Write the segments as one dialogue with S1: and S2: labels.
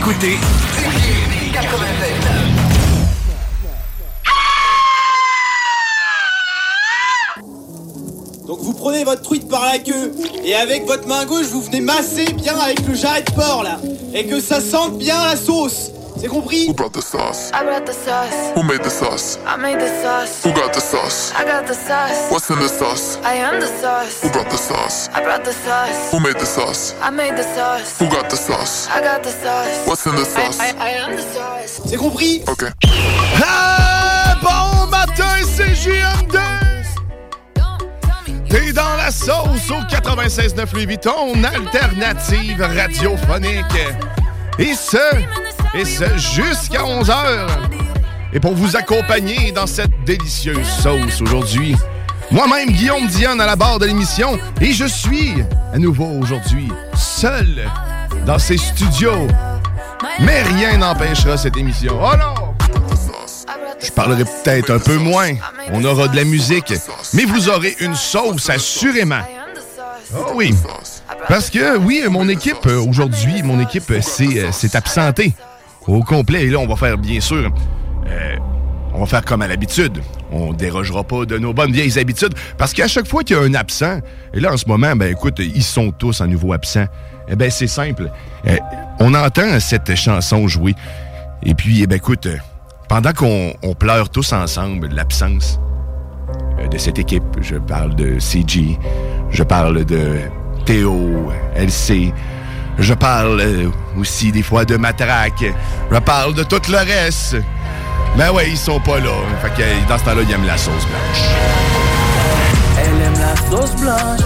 S1: Écoutez
S2: Donc vous prenez votre truite par la queue et avec votre main gauche vous venez masser bien avec le jarret de porc là et que ça sente bien la sauce. C'est compris
S3: Who brought the sauce?
S4: I brought the sauce.
S3: Who made the sauce?
S4: I made the sauce.
S3: Who got the sauce?
S4: I got the sauce.
S3: What's in the sauce?
S4: I am the sauce.
S3: Who brought the sauce?
S4: I brought the sauce.
S3: Who made the sauce?
S4: I made the sauce.
S3: Who got the sauce?
S4: I got the sauce.
S3: What's in the sauce?
S4: I, I, I am the sauce.
S2: C'est compris
S3: Okay.
S5: Ah, bon matin, c'est JM2! T'es dans la sauce au 96.9 Louis Vuitton, alternative radiophonique. Et ce, et ce jusqu'à 11h. Et pour vous accompagner dans cette délicieuse sauce aujourd'hui, moi-même, Guillaume Dionne à la barre de l'émission, et je suis à nouveau aujourd'hui seul dans ces studios. Mais rien n'empêchera cette émission. Oh non! Je parlerai peut-être un peu moins. On aura de la musique. Mais vous aurez une sauce, assurément. Oh oui. Parce que, oui, mon équipe, aujourd'hui, mon équipe s'est euh, s'est absentée au complet. Et là, on va faire, bien sûr, euh, on va faire comme à l'habitude. On dérogera pas de nos bonnes vieilles habitudes. Parce qu'à chaque fois qu'il y a un absent, et là, en ce moment, ben écoute, ils sont tous à nouveau absents. Eh ben, c'est simple. Euh, on entend cette chanson jouer. Et puis, eh ben, écoute, pendant qu'on on pleure tous ensemble l'absence euh, de cette équipe, je parle de CG, je parle de Théo, LC, je parle euh, aussi des fois de Matraque, je parle de tout le reste. Ben ouais, ils sont pas là. Fait que dans ce temps-là, ils aiment la sauce blanche.
S6: Elle aime la sauce blanche.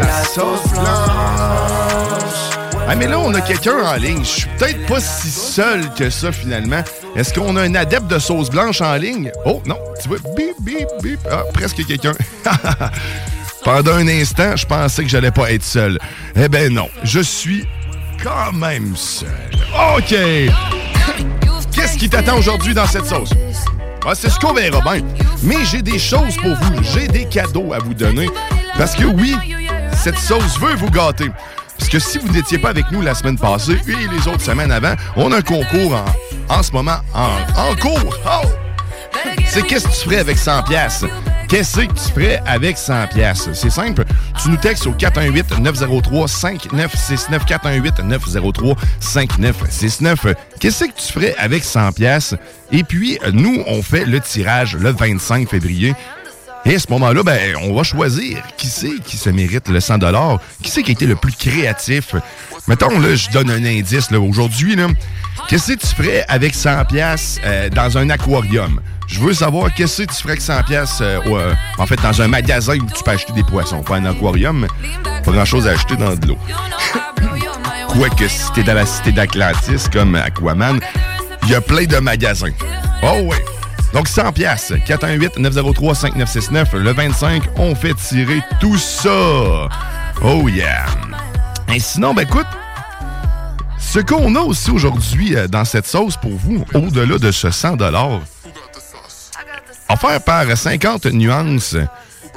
S5: La sauce blanche. Ah, mais là, on a quelqu'un en ligne. Je suis peut-être pas si seul que ça, finalement. Est-ce qu'on a un adepte de sauce blanche en ligne? Oh, non. Tu vois, bip, bip, bip. Ah, presque quelqu'un. Pendant un instant, je pensais que j'allais pas être seul. Eh ben non, je suis quand même seul. OK. Qu'est-ce qui t'attend aujourd'hui dans cette sauce? Ah, c'est ce qu'on verra bien. Mais j'ai des choses pour vous. J'ai des cadeaux à vous donner. Parce que oui, cette sauce veut vous gâter. Parce que si vous n'étiez pas avec nous la semaine passée et les autres semaines avant, on a un concours en, en ce moment en, en cours. Oh! C'est qu'est-ce que tu ferais avec 100 pièces Qu'est-ce que tu ferais avec 100 pièces C'est simple, tu nous textes au 418 903 5969 418 903 5969. Qu'est-ce que tu ferais avec 100 pièces Et puis nous on fait le tirage le 25 février. Et à ce moment-là, ben, on va choisir qui c'est qui se mérite le 100 qui c'est qui a été le plus créatif? Mettons, là, je donne un indice, aujourd'hui, là, qu'est-ce que tu ferais avec 100 pièces dans un aquarium? Je veux savoir qu'est-ce que tu ferais avec 100 pièces euh, en fait, dans un magasin où tu peux acheter des poissons? Pas un aquarium, pas grand-chose à acheter dans de l'eau. Quoique, si t'es dans la cité d'Atlantis, comme Aquaman, il y a plein de magasins. Oh oui! Donc 100 pièces, 418 903 5969 le 25, on fait tirer tout ça. Oh yeah. Et sinon ben écoute, ce qu'on a aussi aujourd'hui euh, dans cette sauce pour vous, au-delà de ce 100 offert par 50 nuances,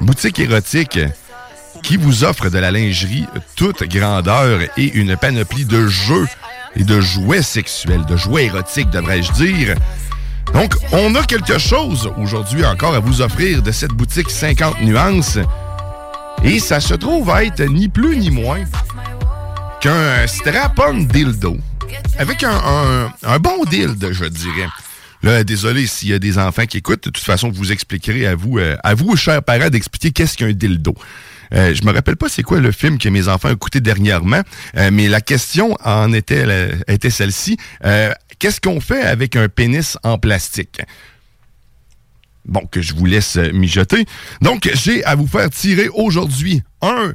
S5: boutique érotique qui vous offre de la lingerie toute grandeur et une panoplie de jeux et de jouets sexuels, de jouets érotiques devrais-je dire. Donc, on a quelque chose aujourd'hui encore à vous offrir de cette boutique 50 nuances. Et ça se trouve être ni plus ni moins qu'un strap-on dildo. Avec un, un- bon dildo, je dirais. Là, désolé s'il y a des enfants qui écoutent. De toute façon, vous expliquerai à vous, euh, à vous, chers parents, d'expliquer qu'est-ce qu'un dildo. Euh, je me rappelle pas c'est quoi le film que mes enfants ont écouté dernièrement, euh, mais la question en était, était celle-ci. Euh, qu'est-ce qu'on fait avec un pénis en plastique? Bon, que je vous laisse euh, mijoter. Donc, j'ai à vous faire tirer aujourd'hui un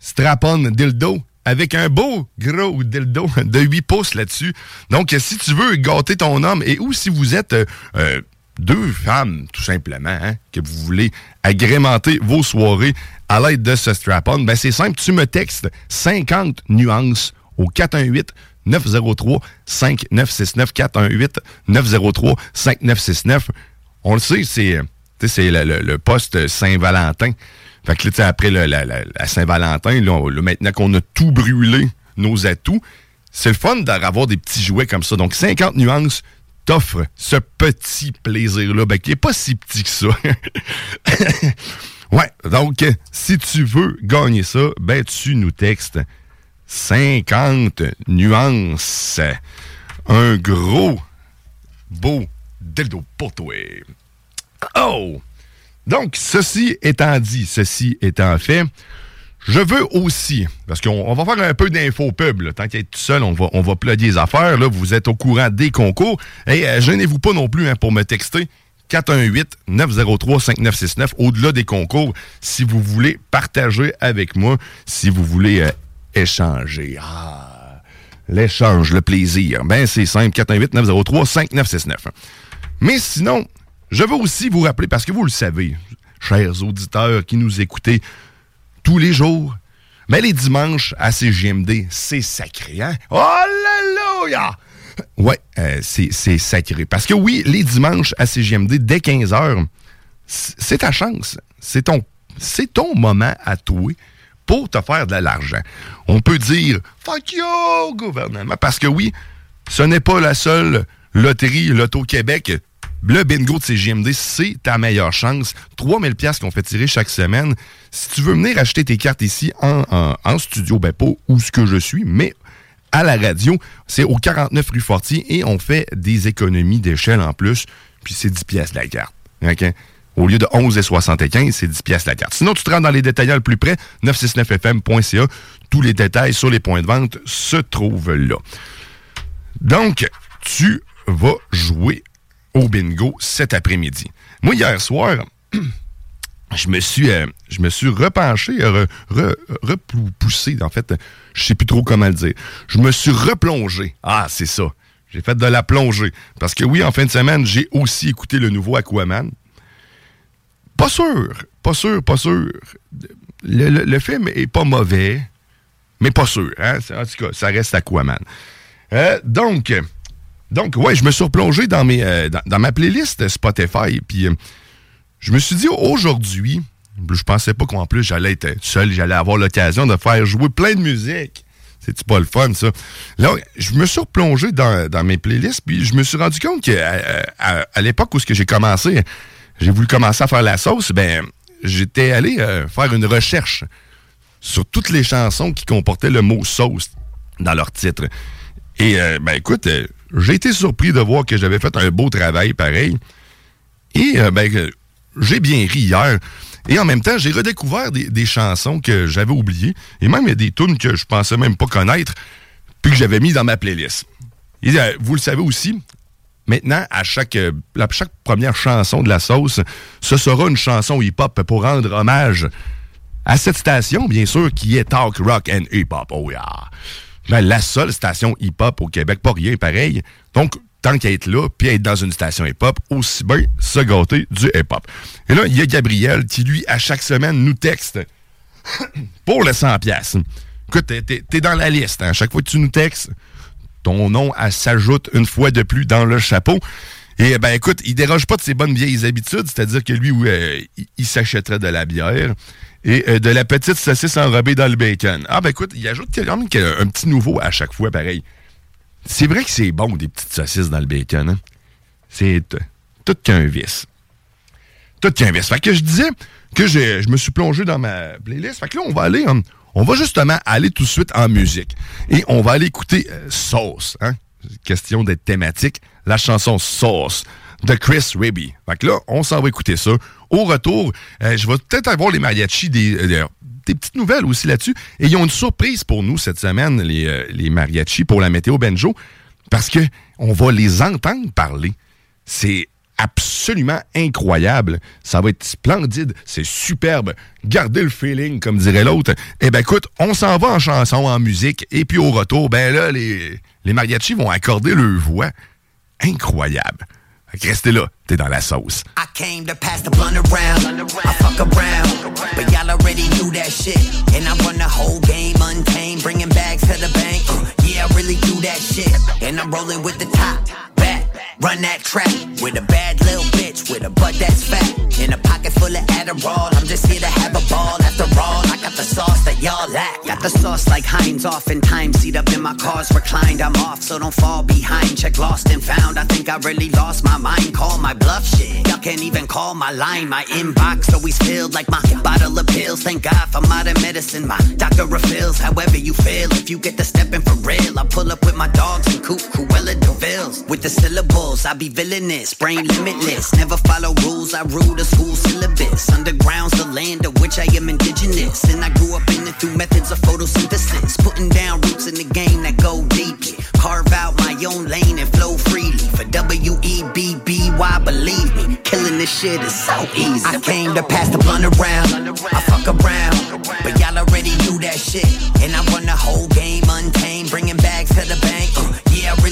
S5: strap-on dildo avec un beau gros dildo de 8 pouces là-dessus. Donc, si tu veux gâter ton homme et ou si vous êtes euh, euh, deux femmes, tout simplement, hein, que vous voulez agrémenter vos soirées à l'aide de ce strap-on, ben c'est simple, tu me textes 50 nuances au 418 903 5969 418 903 5969. On le sait, c'est euh, le poste Saint-Valentin. Fait que là, après la, la- Saint-Valentin, là, maintenant qu'on a tout brûlé, nos atouts, c'est le fun d'avoir des petits jouets comme ça. Donc, 50 nuances t'offre ce petit plaisir-là, ben, qui est pas si petit que ça. ouais, donc, si tu veux gagner ça, ben, tu nous textes 50 nuances. Un gros, beau dildo pour toi. Oh! Donc, ceci étant dit, ceci étant fait, je veux aussi, parce qu'on on va faire un peu d'info pub, tant qu'à être tout seul, on va, on va plugger les affaires, là, vous êtes au courant des concours, et euh, gênez-vous pas non plus hein, pour me texter 418-903-5969, au-delà des concours, si vous voulez partager avec moi, si vous voulez euh, échanger. Ah, l'échange, le plaisir. Ben, c'est simple, 418-903-5969. Mais sinon, je veux aussi vous rappeler, parce que vous le savez, chers auditeurs qui nous écoutez tous les jours, mais les dimanches à CGMD, c'est sacré, hein? Alléluia! Ouais, euh, c'est sacré. Parce que oui, les dimanches à CGMD, dès 15h, c'est ta chance. C'est ton, ton moment à toi pour te faire de l'argent. On peut dire « fuck you, gouvernement », parce que oui, ce n'est pas la seule loterie Loto-Québec. Le bingo de CGMD, c'est ta meilleure chance. 3000 pièces qu'on fait tirer chaque semaine. Si tu veux venir acheter tes cartes ici en, studio, ben pas où ce que je suis, mais à la radio, c'est au 49 rue Fortier et on fait des économies d'échelle en plus, puis c'est 10 pièces la carte. OK? Au lieu de 11,75, c'est 10 pièces la carte. Sinon, tu te rends dans les détaillants le plus près, 969fm.ca. Tous les détails sur les points de vente se trouvent là. Donc, tu vas jouer au bingo cet après-midi. Moi, hier soir, je me suis, euh, je me suis repenché, euh, re- re- repoussé, en fait, je sais plus trop comment le dire. Je me suis replongé. Ah, c'est ça. J'ai fait de la plongée. Parce que oui, en fin de semaine, j'ai aussi écouté le nouveau Aquaman. Pas sûr, pas sûr, pas sûr. Le film est pas mauvais, mais pas sûr. Hein? En tout cas, ça reste Aquaman. Euh, donc, donc, ouais, je me suis replongé dans, mes, euh, dans, ma playlist Spotify, puis euh, je me suis dit aujourd'hui, je pensais pas qu'en plus j'allais être seul, j'allais avoir l'occasion de faire jouer plein de musique. C'est pas le fun, ça? Là, je me suis replongé dans, dans mes playlists, puis je me suis rendu compte que à, à- l'époque où j'ai commencé, j'ai voulu commencer à faire la sauce, ben j'étais allé euh, faire une recherche sur toutes les chansons qui comportaient le mot sauce dans leur titre. Et euh, ben écoute, euh, j'ai été surpris de voir que j'avais fait un beau travail pareil. Et euh, ben, j'ai bien ri hier. Et en même temps, j'ai redécouvert des, chansons que j'avais oubliées. Et même des tunes que je pensais même pas connaître, puis que j'avais mis dans ma playlist. Euh, vous le savez aussi, maintenant, à chaque, euh, chaque première chanson de la sauce, ce sera une chanson hip-hop pour rendre hommage à cette station, bien sûr, qui est Talk Rock and Hip-Hop. Oh yeah! Ben, la seule station hip-hop au Québec, pas rien pareil. Donc, tant qu'à être là, puis être dans une station hip-hop, aussi bien se gâter du hip-hop. Et là, il y a Gabriel qui, lui, à chaque semaine, nous texte pour le 100 pièces. Écoute, t'es- dans la liste. hein. À chaque fois que tu nous textes, ton nom s'ajoute une fois de plus dans le chapeau. Et ben écoute, il déroge pas de ses bonnes vieilles habitudes, c'est-à-dire que lui, il s'achèterait de la bière et euh, de la petite saucisse enrobée dans le bacon. Ah ben écoute, il ajoute quand même un petit nouveau à chaque fois, pareil. C'est vrai que c'est bon, des petites saucisses dans le bacon. hein. C'est tout qu'un vice. Tout qu'un vice. Fait que je disais, que je me suis plongé dans ma playlist. Fait que là, on va aller, hum, on va justement aller tout de suite en musique. Et on va aller écouter euh, Sauce, hein? Question d'être thématique. La chanson Sauce de Chris Ribby. Fait que là, on s'en va écouter ça. Au retour, euh, je vais peut-être avoir les mariachis des, euh, des petites nouvelles aussi là-dessus. Et ils ont une surprise pour nous cette semaine, les, euh, les mariachis, pour la météo Benjo, parce que on va les entendre parler. C'est absolument incroyable. Ça va être splendide. C'est superbe. Gardez le feeling, comme dirait l'autre. Eh ben écoute, on s'en va en chanson, en musique, et puis au retour, ben là, les, les mariachis vont accorder leur voix. Incroyable. Restez là, t'es dans la sauce.
S7: I came to pass the blunt around. I fuck around, but y'all already knew that shit. And I run the whole game untamed, bringing bags to the bank. Yeah, I really do that shit. And I'm rolling with the top. Run that track with a bad little bitch with a butt that's fat. In a pocket full of Adderall, I'm just here to have a ball. After all, I got the sauce that y'all lack. Got the sauce like Heinz, oftentimes seat up in my car's reclined. I'm off, so don't fall behind. Check lost and found. I think I really lost my mind. Call my bluff shit. Y'all can't even call my line. My inbox always filled like my bottle of pills. Thank God for modern medicine. My doctor refills. However you feel, if you get the stepping for real, I pull up with my dogs and coop Cruella DeVille's. With the syllables, I be villainous, brain limitless. Never follow rules, I rule the school syllabus. Underground's the land of which I am indigenous. And I grew up in it through methods of photosynthesis. Putting down roots in the game that go deeply. Carve out my own lane and flow freely. For W E B B Y, believe me, killing this shit is so easy. I came to pass the blunt around. I fuck around, but y'all already knew that shit. And I run the whole game untamed, bringing bags to the bank.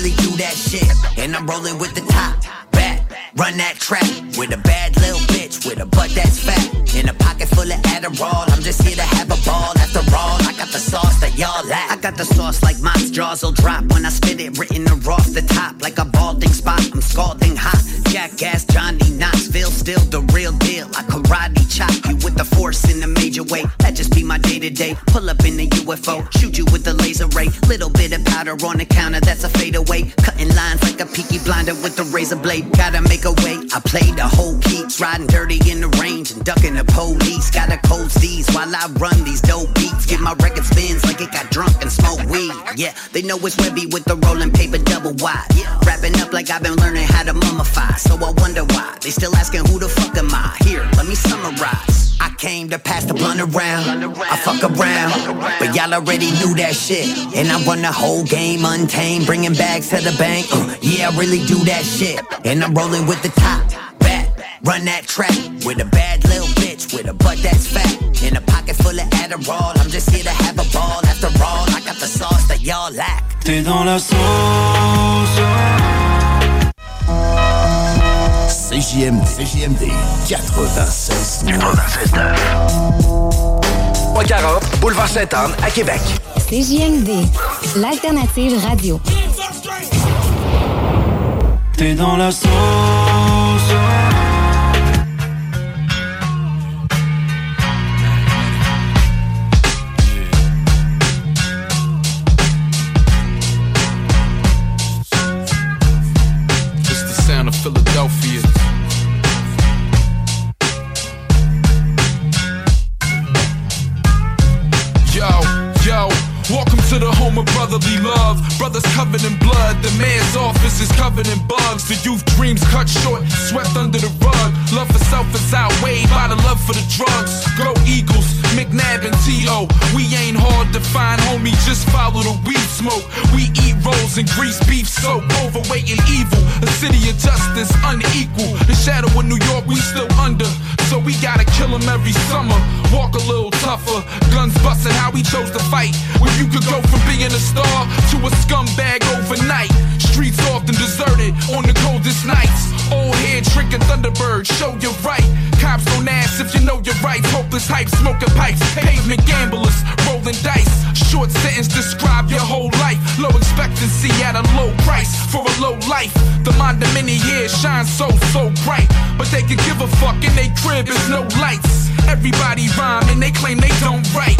S7: Really do that shit. And I'm rolling with the top back. Run that track with a bad little bitch with a butt that's fat. In a pocket full of Adderall, I'm just here to have a ball. After all, I got the sauce that y'all lack. I got the sauce like Mott's jaws will drop when I spit it, written off the top like a balding spot. I'm scalding hot. Jackass Johnny Knoxville, still the real deal. I karate chop you with the force in a major way. Just be my day to day. Pull up in the UFO, shoot you with the laser ray. Little bit of powder on the counter, that's a fadeaway. Cutting lines like a peaky blinder with the razor blade. Gotta make a way. I play the whole keeps, riding dirty in the range and ducking the police. Got a cold steez while I run these dope beats. Get my record spins like it got drunk and smoke weed. Yeah, they know it's Webby with the rolling paper double wide. Wrapping up like I've been learning how to mummify. So I wonder why they still asking who the fuck am I? Here, let me summarize. I came to pass the blunt around. I fuck around, but y'all already knew that shit. And I run the whole game untamed, bringing bags to the bank. Uh, yeah, I really do that shit. And I'm rolling with the top back. Run that track with a bad little bitch with a butt that's fat. In a pocket full of Adderall, I'm just here to have a ball. After all, I got the sauce that y'all lack.
S8: T'es dans la sauce.
S9: CJMD, CJMD 96 96
S10: 340 Boulevard Sainte-Anne à Québec.
S11: CJMD, l'alternative radio.
S8: T'es dans la sauce.
S12: The youth dreams cut short, swept under the rug. Love for self is outweighed by the love for the drugs. Go Eagles, McNabb and T.O. We ain't hard to find, homie, just follow the weed smoke. We eat rolls and grease beef soap, overweight and evil. A city of justice, unequal. The shadow of New York, we still under. So we gotta kill kill 'em every summer. Walk a little tougher. Guns busting how we chose to fight. When you could go from being a star to a scumbag overnight. Streets often deserted on the coldest nights. Old head drinking Thunderbird, show you right. Cops don't ask if you know your rights. Hopeless hype, smoking pipes. Pavement gamblers, rolling dice. Short sentence describe your whole life. Low expectancy at a low price for a low life. The mind of many years shines so, so bright. But they can give a fuck in they crib, is no lights. Everybody rhyme and they claim they don't write.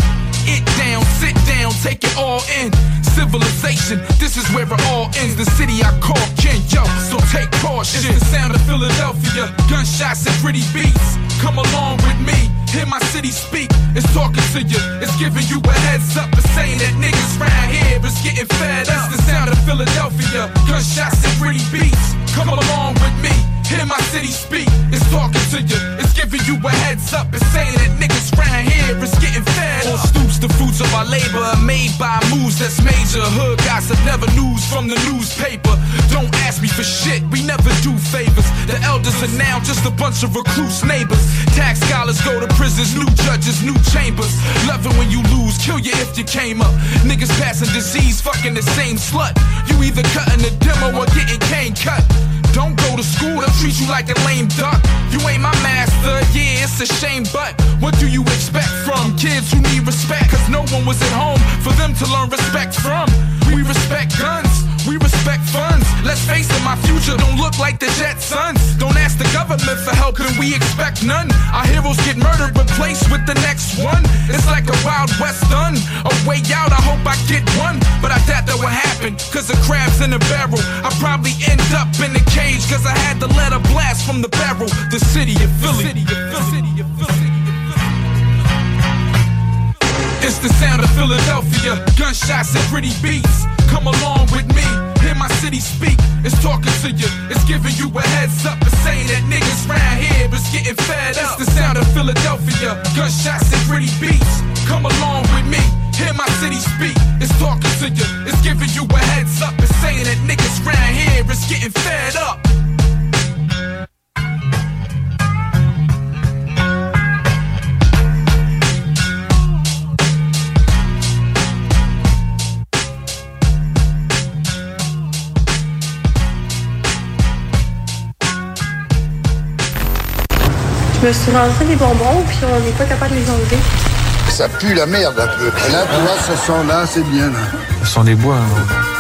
S12: It down, sit down, take it all in. Civilization, this is where it all ends. The city I call King, yo, so take caution. It's the sound of Philadelphia, gunshots and pretty beats. Come along with me, hear my city speak. It's talking to you, it's giving you a heads up. It's saying that niggas round here is getting fed up. It's the sound of Philadelphia, gunshots and pretty beats. Come along with me, hear my city speak. It's talking to you, it's giving you a heads up. It's saying that niggas round here is getting fed. On stoops, the fruits of our labor are made by moves that's major. Hood gossip, never news from the newspaper. Don't ask me for shit, we never do favors. The elders are now just a bunch of recluse neighbors. Tax scholars go to prisons, new judges, new chambers. Love it when you lose, kill you if you came up. Niggas passing disease, fucking the same slut. You either cutting the demo or getting cane cut. To school, they'll treat you like a lame duck. You ain't my master, yeah, it's a shame, but what do you expect from kids who need respect? Cause no one was at home for them to learn respect from. We respect guns, we respect funds. Let's face it, my future don't look like the Jetsons. Don't ask the government for help, can we expect none? Our heroes get murdered, replaced with the next one. It's like a Wild West done. A way out, I hope I get one. But I doubt that will happen, cause the crab's in the barrel. I probably end up in had to let blast from the barrel. The city of Philly. It's the sound of Philadelphia, gunshots and pretty beats. Come along with me, hear my city speak. It's talking to you, it's giving you a heads up. It's saying that niggas round here is getting fed up. It's the sound of Philadelphia, gunshots and pretty beats. Come along with me, hear my city speak. It's talking to you, it's giving you a heads up. It's saying that niggas round here is getting fed up.
S13: Je me suis rentré des bonbons, puis on n'est pas capable de les enlever.
S14: Ça pue la merde un peu. Là, tu vois, ce son-là, c'est bien. Là.
S15: Ce sont des bois. hein.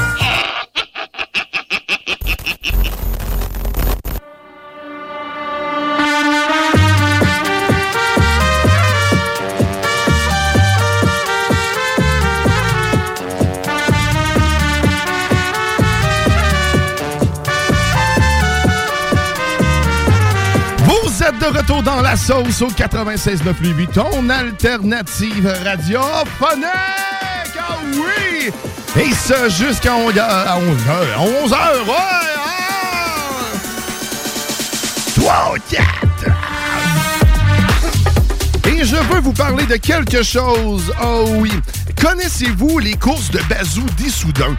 S5: Retour dans la sauce au 96.8, ton alternative radiophonique! Ah oui! Et ça jusqu'à 11h. À 11h. 11h, ouais! Ah! 3, 4! Et je veux vous parler de quelque chose. Oh oui. Connaissez-vous les courses de Bazou d'Issoudun?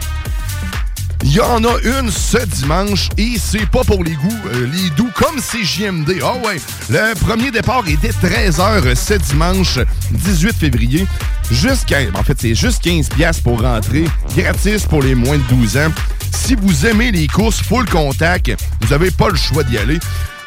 S5: Il y en a une ce dimanche et c'est pas pour les goûts, euh, les doux comme c'est JMD. Ah ouais, le premier départ est dès 13h ce dimanche 18 février. Jusqu'à, en fait, c'est juste 15 pièces pour rentrer, gratis pour les moins de 12 ans. Si vous aimez les courses full contact, vous avez pas le choix d'y aller.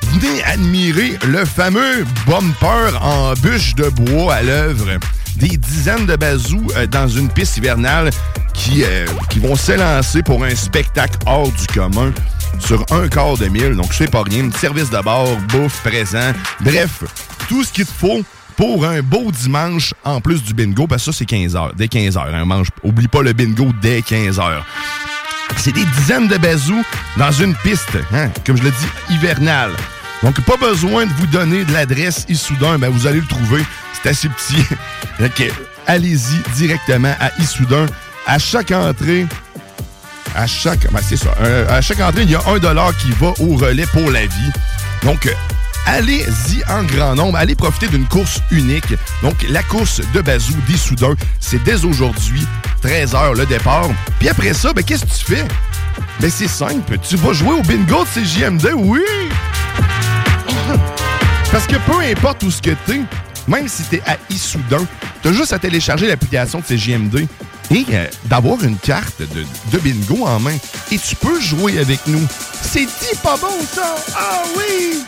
S5: Venez admirer le fameux bumper en bûche de bois à l'œuvre. Des dizaines de bazous euh, dans une piste hivernale qui, euh, qui vont s'élancer pour un spectacle hors du commun sur un quart de mille. Donc, c'est pas rien. Service de bord, bouffe, présent. Bref, tout ce qu'il te faut pour un beau dimanche en plus du bingo. Parce que ça, c'est 15 heures. Dès 15 heures. Hein, mange, oublie pas le bingo dès 15 heures. C'est des dizaines de bazous dans une piste, hein, comme je le dis, hivernale. Donc, pas besoin de vous donner de l'adresse Issoudun, ben vous allez le trouver. C'est assez petit. Allez-y directement à Issoudun. À chaque entrée, à chaque, ben, euh, à chaque entrée, il y a un dollar qui va au relais pour la vie. Donc, euh, allez-y en grand nombre. Allez profiter d'une course unique. Donc, la course de Bazou d'Issoudun, c'est dès aujourd'hui, 13h le départ. Puis après ça, ben, qu'est-ce que tu fais? Ben, c'est simple. Tu vas jouer au bingo de CJMD, oui! Parce que peu importe où ce que t'es, même si t'es à Issoudun, t'as juste à télécharger l'application de CJMD et euh, d'avoir une carte de, de bingo en main. Et tu peux jouer avec nous. C'est dit pas bon, ça! Ah oui!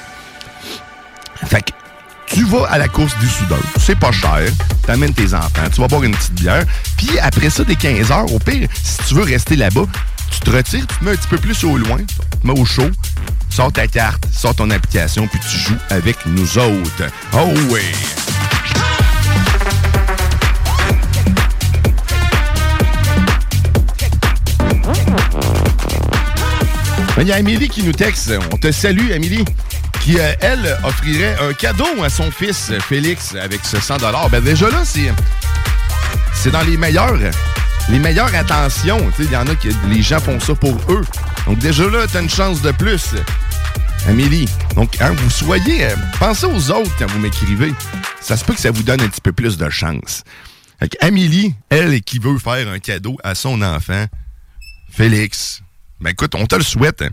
S5: Fait que tu vas à la course du Soudan, c'est pas cher, t'amènes tes enfants, tu vas boire une petite bière, puis après ça, dès 15 heures, au pire, si tu veux rester là-bas, tu te retires, tu te mets un petit peu plus au loin, tu te mets au chaud, sors ta carte, sors ton application, puis tu joues avec nous autres. Oh oui! Il y a Amélie qui nous texte. On te salue, Amélie. Qui, euh, elle, offrirait un cadeau à son fils, Félix, avec ce 100 Ben déjà là, c'est dans les meilleurs. Les meilleures intentions. Tu sais, Il y en a qui. Les gens font ça pour eux. Donc déjà là, t'as une chance de plus. Amélie. Donc, hein, vous soyez. euh, pensez aux autres quand vous m'écrivez. Ça se peut que ça vous donne un petit peu plus de chance. Fait que Amélie, elle, qui veut faire un cadeau à son enfant, Félix. Ben écoute, on te le souhaite.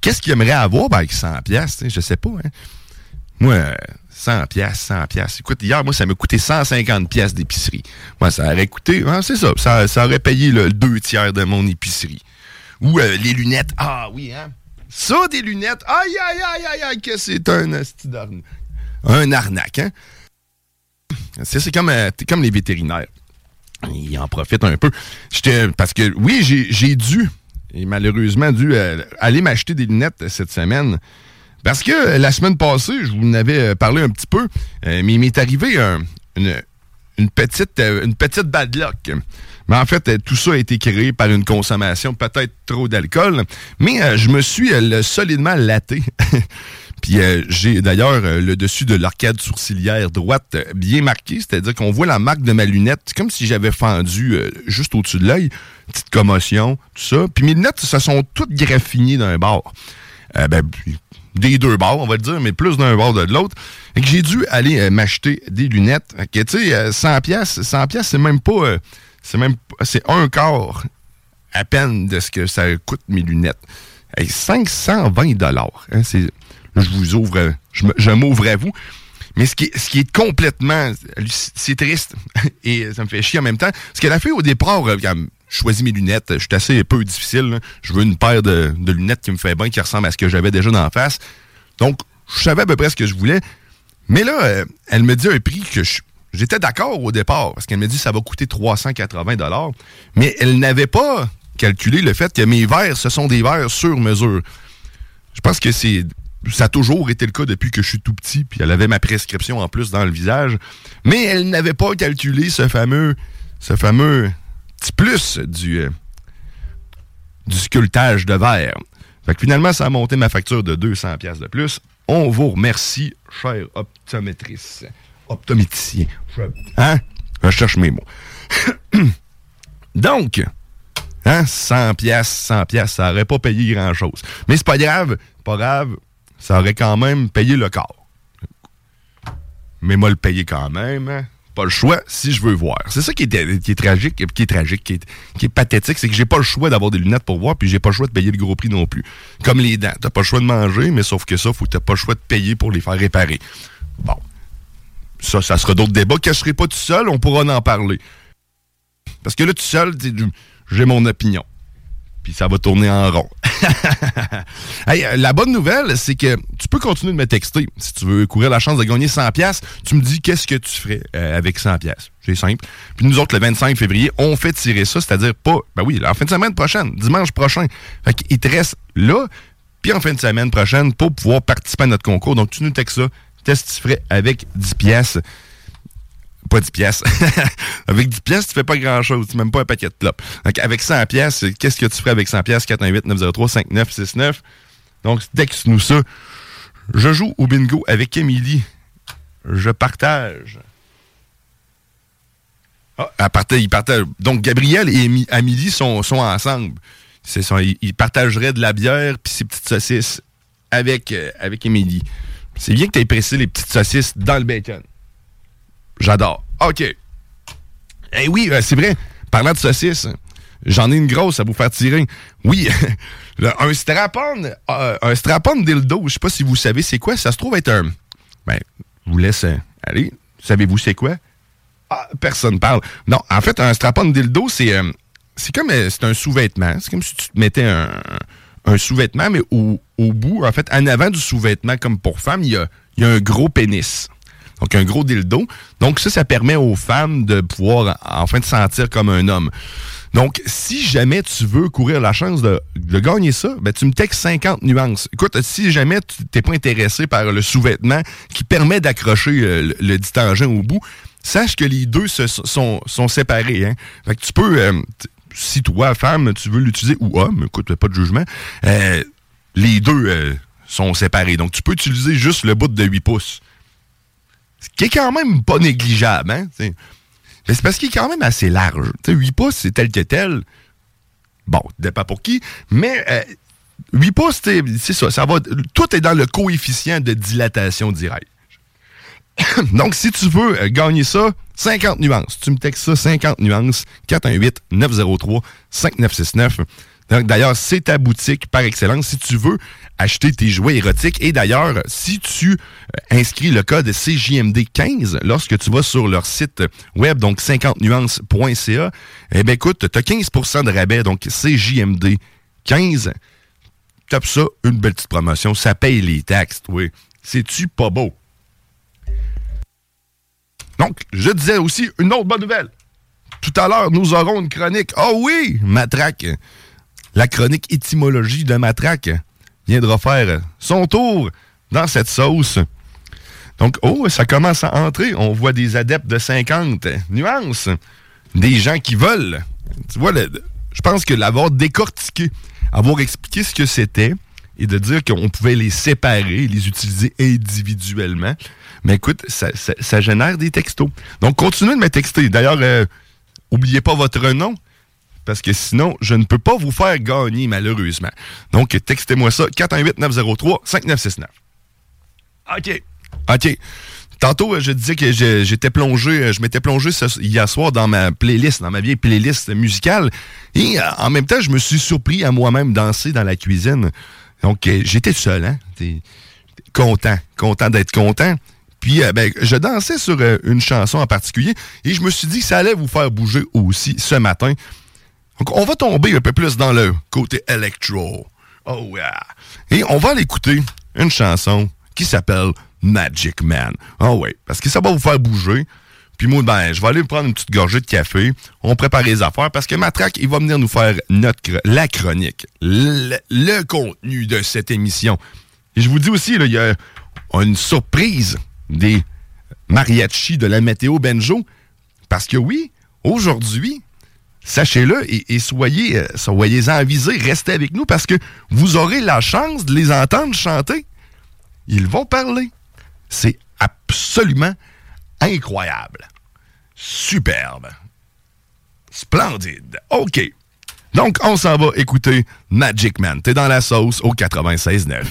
S5: Qu'est-ce qu'il aimerait avoir ben, avec 100 pièces Je sais pas. Hein? Moi, euh, 100 pièces, 100 pièces. Écoute, hier, moi, ça m'a coûté 150 pièces d'épicerie. Moi, ça aurait coûté, hein, c'est ça, ça, aurait payé le deux tiers de mon épicerie. Ou euh, les lunettes. Ah oui, hein? Ça, des lunettes. Aïe, aïe, aïe, aïe, aïe, que c'est un. Un arnaque, hein? C'est comme, euh, comme les vétérinaires. Ils en profitent un peu. Parce que, oui, j'ai j'ai dû, et malheureusement, dû euh, aller m'acheter des lunettes cette semaine. Parce que euh, la semaine passée, je vous en avais euh, parlé un petit peu, euh, mais il m'est arrivé un- une, petite, une petite bad luck. Mais en fait, tout ça a été créé par une consommation peut-être trop d'alcool. Mais je me suis solidement laté. Puis j'ai d'ailleurs le dessus de l'arcade sourcilière droite bien marqué, c'est-à-dire qu'on voit la marque de ma lunette, comme si j'avais fendu juste au-dessus de l'œil, petite commotion, tout ça. Puis mes lunettes se sont toutes graffinées d'un bord. Ben, des deux bords, on va le dire, mais plus d'un bord de l'autre. Fait que j'ai dû aller euh, m'acheter des lunettes. Fait que, tu sais, euh, 100 pièces, 100 c'est même pas, euh, c'est même, c'est un quart à peine de ce que ça coûte mes lunettes. Hey, 520 dollars. Hein, je vous ouvre, je, m'ouvre à vous. Mais ce qui, est, ce qui est complètement, c'est triste et ça me fait chier en même temps. Ce qu'elle a fait au départ, choisis mes lunettes, je suis assez peu difficile. Je veux une paire de, lunettes qui me fait bien, qui ressemble à ce que j'avais déjà dans face. Donc, je savais à peu près ce que je voulais. Mais là, euh, elle me dit un prix que j'étais d'accord au départ, parce qu'elle me dit que ça va coûter 380 dollars, mais elle n'avait pas calculé le fait que mes verres, ce sont des verres sur mesure. Je pense que c'est ça a toujours été le cas depuis que je suis tout petit, puis elle avait ma prescription en plus dans le visage, mais elle n'avait pas calculé ce fameux ce fameux petit plus du euh, du sculptage de verre. Fait que finalement, ça a monté ma facture de 200 pièces de plus. On vous remercie, cher optométrice. Optométicien. Hein? Je cherche mes mots. Donc, hein, 100 pièces, 100 pièces, ça aurait pas payé grand-chose. Mais c'est pas grave, pas grave, ça aurait quand même payé le corps. Mais moi le payer quand même, hein. Pas le choix si je veux voir. C'est ça qui est, qui est tragique, qui est tragique, qui est, pathétique, c'est que j'ai pas le choix d'avoir des lunettes pour voir, puis j'ai pas le choix de payer le gros prix non plus. Comme les dents, t'as pas le choix de manger, mais sauf que ça, faut t'as pas le choix de payer pour les faire réparer. Bon, ça, ça sera d'autres débats. Que je serai pas tout seul, on pourra en parler. Parce que là, tout seul, j'ai mon opinion. Puis ça va tourner en rond. Hey, euh, la bonne nouvelle, c'est que tu peux continuer de me texter. Si tu veux courir la chance de gagner 100 pièces, tu me dis qu'est-ce que tu ferais euh, avec 100 pièces. C'est simple. Puis nous autres, le 25 février, on fait tirer ça, c'est-à-dire pas, ben oui, en fin de semaine prochaine, dimanche prochain. Fait qu'il te reste là, puis en fin de semaine prochaine, pour pouvoir participer à notre concours. Donc tu nous textes ça, qu'est-ce que tu ferais avec 10 pièces pas 10 pièces. avec 10 pièces, tu fais pas grand-chose. Tu même pas un paquet de clopes. Donc, avec 100 pièces, qu'est-ce que tu ferais avec 100 pièces? 418-903-5969. Donc, texte-nous ça. Je joue au bingo avec Émilie. Je partage. Ah, elle partage, ils partagent. Donc, Gabriel et Amélie sont, sont ensemble. Ça, ils, partageraient de la bière puis ces petites saucisses avec, euh, Émilie. C'est bien que tu aies pressé les petites saucisses dans le bacon. J'adore. OK. Eh oui, euh, c'est vrai. Parlant de saucisses, j'en ai une grosse à vous faire tirer. Oui, un strap-on, euh, un strap-on dildo, je sais pas si vous savez c'est quoi. Ça se trouve être un... Ben, je vous laisse euh, aller. Savez-vous c'est quoi? Ah, personne parle. Non, en fait, un strap-on dildo, c'est... euh, c'est comme... c'est un sous-vêtement. C'est comme si tu te mettais un, sous-vêtement, mais au, au bout, en fait, en avant du sous-vêtement, comme pour femme, il y a un gros pénis. Donc, un gros dildo. Donc, ça, ça permet aux femmes de pouvoir enfin de sentir comme un homme. Donc, si jamais tu veux courir la chance de, gagner ça, ben, tu me textes 50 nuances. Écoute, si jamais tu t'es pas intéressé par le sous-vêtement qui permet d'accrocher euh, le, le dit engin au bout, sache que les deux sont, séparés. Hein? Fait que tu peux... euh, si toi, femme, tu veux l'utiliser, ou homme, écoute, pas de jugement, euh, les deux sont séparés. Donc, tu peux utiliser juste le bout de 8 pouces. Ce qui est quand même pas négligeable, hein? Mais c'est parce qu'il est quand même assez large. T'sais, 8 pouces, c'est tel que tel. Bon, dépend pour qui. Mais euh, 8 pouces, t'sais, c'est ça. Tout est dans le coefficient de dilatation direct. Donc, si tu veux euh, gagner ça, 50 nuances. Tu me textes ça, 50 nuances, 418-903-5969. Donc, D'ailleurs, c'est ta boutique par excellence si tu veux acheter tes jouets érotiques. Et d'ailleurs, si tu euh, inscris le code CJMD15 lorsque tu vas sur leur site web, donc 50nuances.ca, eh bien, écoute, tu as 15% de rabais, donc CJMD15. Tape ça, une belle petite promotion. Ça paye les taxes, oui. C'est-tu pas beau? Donc, je disais aussi une autre bonne nouvelle. Tout à l'heure, nous aurons une chronique. Oh oui, Matraque. La chronique étymologie de Matraque viendra faire son tour dans cette sauce. Donc, oh, ça commence à entrer. On voit des adeptes de 50 nuances. Des gens qui veulent. Tu vois, je pense que l'avoir décortiqué, avoir expliqué ce que c'était et de dire qu'on pouvait les séparer, les utiliser individuellement, mais écoute, ça génère des textos. Donc, continuez de me texter. D'ailleurs, euh, oubliez pas votre nom, parce que sinon, je ne peux pas vous faire gagner, malheureusement. Donc, textez-moi ça, 418-903-5969. OK. OK. Tantôt, euh, je disais que j'étais plongé, euh, je m'étais plongé ce- hier soir dans ma playlist, dans ma vieille playlist musicale. Et euh, en même temps, je me suis surpris à moi-même danser dans la cuisine. Donc, j'étais seul, hein. Content, content d'être content. Puis, ben, je dansais sur une chanson en particulier et je me suis dit que ça allait vous faire bouger aussi ce matin. Donc, on va tomber un peu plus dans le côté electro. Oh, yeah. Et on va aller écouter une chanson qui s'appelle Magic Man. Ah ouais, parce que ça va vous faire bouger. Puis moi, ben, je vais aller prendre une petite gorgée de café. On prépare les affaires parce que Matraque, il va venir nous faire notre, la chronique, le, contenu de cette émission. Et je vous dis aussi, il y a une surprise des mariachis de la météo Benjo. Parce que oui, aujourd'hui, sachez-le et, soyez, euh, avisés, restez avec nous parce que vous aurez la chance de les entendre chanter. Ils vont parler. C'est absolument incroyable. Superbe. Splendide. OK. Donc, on s'en va écouter Magic Man. T'es dans la sauce au 96.9.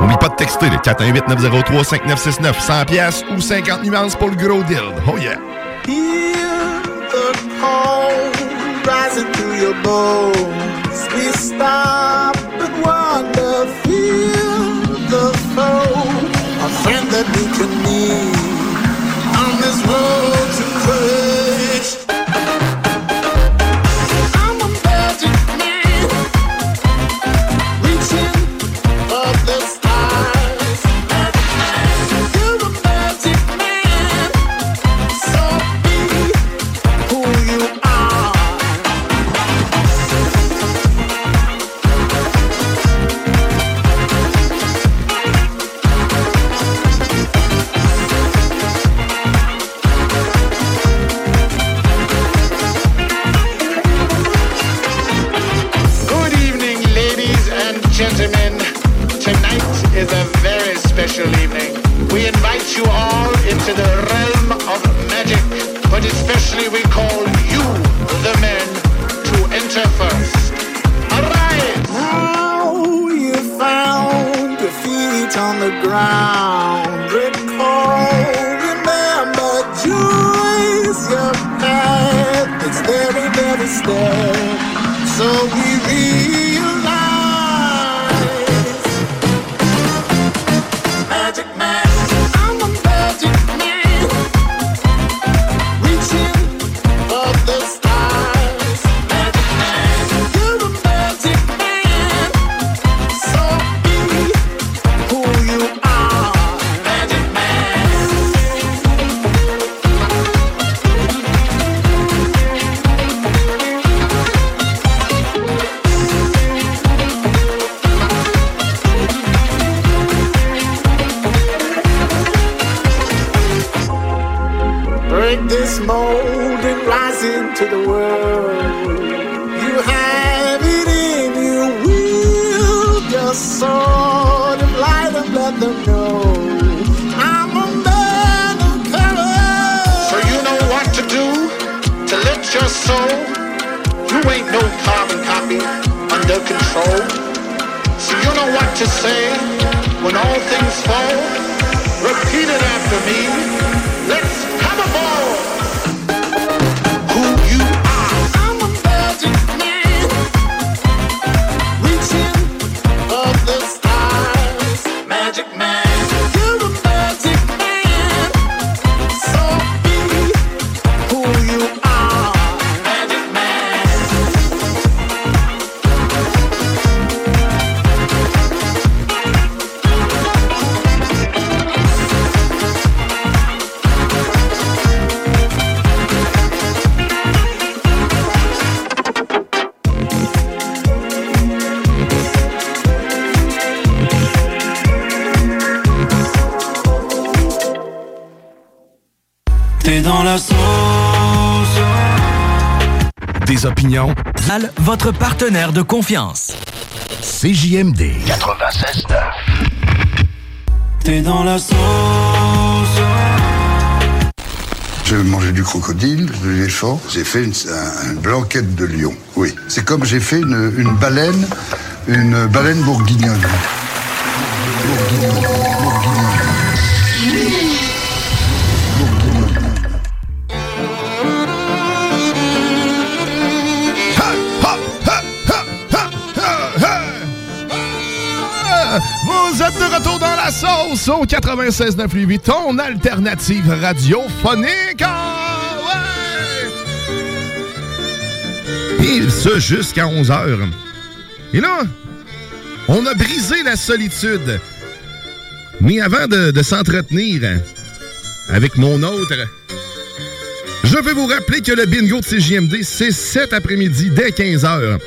S5: N'oublie pas de texter le 418-903-5969. 100 pièces ou 50 nuances pour le gros deal. Oh yeah.
S15: Rising through your bones. We stop and wonder. Feel the foe, a friend that we can need on this road to courage.
S16: Is a very special evening. We invite you all into the realm of magic, but especially we call you, the men, to enter first. Arise!
S15: Now you found your feet on the ground. Recall, remember, joys your path. It's very, very steady. So we realize
S17: votre partenaire de confiance.
S9: CJMD 96.9.
S6: T'es dans la sauce.
S14: J'ai mangé du crocodile, de l'éléphant. J'ai fait une, un- une blanquette de lion. Oui. C'est comme j'ai fait une, une baleine, une baleine. Bourguignonne,
S5: sauce au 96.9 ton alternative radiophonique. Ah, ouais! Jusqu'à 11h. Et là, on a brisé la solitude. Mais avant de, de s'entretenir avec mon autre, je vais vous rappeler que le bingo de CJMD, c'est cet après-midi dès 15h.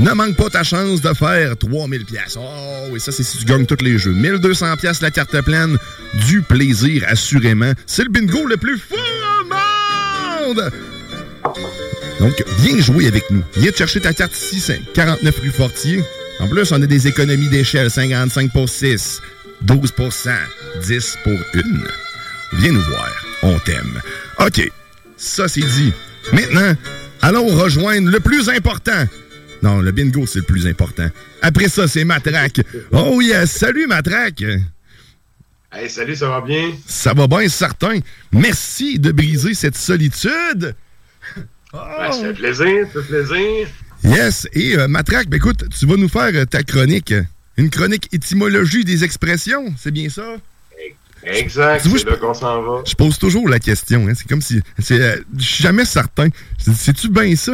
S5: Ne manque pas ta chance de faire 3000 pièces. Oh oui, ça c'est si tu gagnes tous les jeux. 1200 pièces la carte pleine, du plaisir assurément. C'est le bingo le plus fou au monde. Donc viens jouer avec nous. Viens te chercher ta carte ici, c'est 49 rue Fortier. En plus, on a des économies d'échelle 55 pour 6, 12 pour 100, 10 pour 1. Viens nous voir, on t'aime. OK, ça c'est dit. Maintenant, allons rejoindre le plus important. Non, le bingo, c'est le plus important. Après ça, c'est Matraque. Oh yes, salut Matraque.
S18: Hey, salut, ça va bien?
S5: Ça va bien, certain. Merci de briser cette solitude.
S18: Ben, ça fait plaisir, ça fait plaisir.
S5: Yes, et euh, Matraque, ben, écoute, tu vas nous faire euh, ta chronique. Une chronique étymologie des expressions, c'est bien ça?
S18: Exact, c'est
S5: je-
S18: là qu'on s'en va.
S5: Je pose toujours la question. hein. C'est comme si. c'est, euh, jamais certain. C'est- C'est-tu bien ça?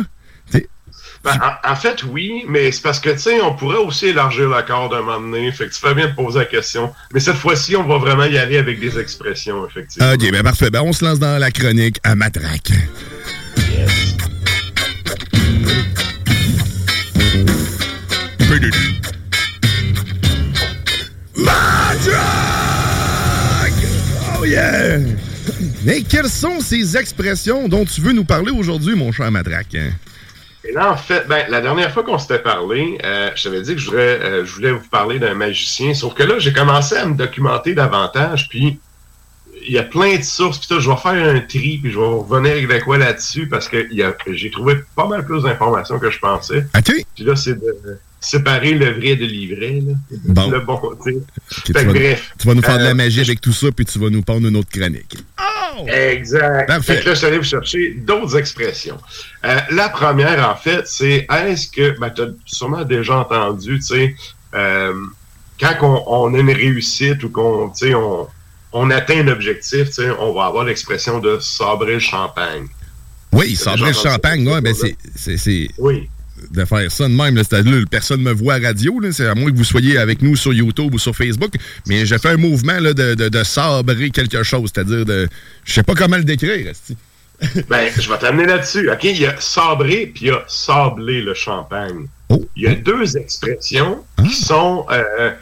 S18: Ben, en, en fait, oui, mais c'est parce que, tu sais, on pourrait aussi élargir corps d'un moment donné. Fait que tu fais bien de poser la question. Mais cette fois-ci, on va vraiment y aller avec des expressions, effectivement.
S5: Ok, ben parfait. Ben, on se lance dans la chronique à Matraque. Matraque! Oh yeah! Mais quelles sont ces expressions dont tu veux nous parler aujourd'hui, mon cher Matraque?
S18: Et là, en fait, ben, la dernière fois qu'on s'était parlé, euh, je t'avais dit que je voudrais, euh, je voulais vous parler d'un magicien. Sauf que là, j'ai commencé à me documenter davantage, puis il y a plein de sources. Puis je vais faire un tri, puis je vais revenir avec quoi là-dessus, parce que j'ai trouvé pas mal plus d'informations que je pensais.
S5: OK.
S18: Puis là, c'est de séparer le vrai de l'ivraie. Là.
S5: Bon.
S18: Le bon côté.
S5: Ok,
S18: Fait
S5: tu, vas,
S18: bref.
S5: tu vas nous faire de
S18: Euh,
S5: la magie avec tout ça, puis tu vas nous prendre une autre chronique.
S18: Exact.
S5: Parfait.
S18: Fait que là, je suis allé vous chercher d'autres expressions. Euh, la première, en fait, c'est est-ce que, ben, tu as sûrement déjà entendu, tu sais, euh, quand on, on a une réussite ou qu'on, tu sais, on, on atteint un objectif, tu sais, on va avoir l'expression de sabrer le champagne.
S5: Oui, sabrer le champagne, ouais, ben c'est, c'est
S18: Oui.
S5: De faire ça de même. Là, là, personne ne me voit à radio, là, c'est à moins que vous soyez avec nous sur YouTube ou sur Facebook. Mais j'ai fait un mouvement là, de, de, de sabrer quelque chose, c'est-à-dire de. Je sais pas comment le décrire.
S18: Ben, je vais t'amener là-dessus. OK, il y a sabrer puis il y a sabler le champagne.
S5: Oh.
S18: Il y a deux expressions
S5: Ah.
S18: qui sont euh,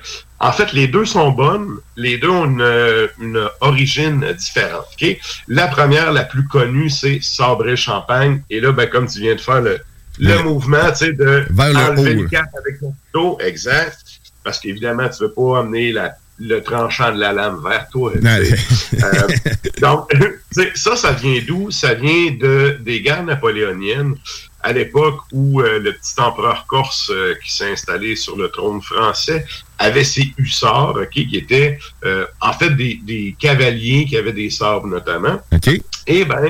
S18: en fait, les deux sont bonnes. Les deux ont une, une origine différente. ok? La première, la plus connue, c'est Sabré Champagne. Et là, ben, comme tu viens de faire le, le mouvement, tu sais, de
S5: Vers le
S18: enlever le cap avec ton couteau. Exact. Parce qu'évidemment, tu veux pas amener la- le tranchant de la lame vers toi. Euh, donc, ça, ça vient d'où? Ça vient de, des guerres napoléoniennes, à l'époque où euh, le petit empereur corse euh, qui s'est installé sur le trône français avait ses hussards, qui étaient en fait des, des cavaliers qui avaient des sabres notamment.
S5: OK.
S18: Et ben,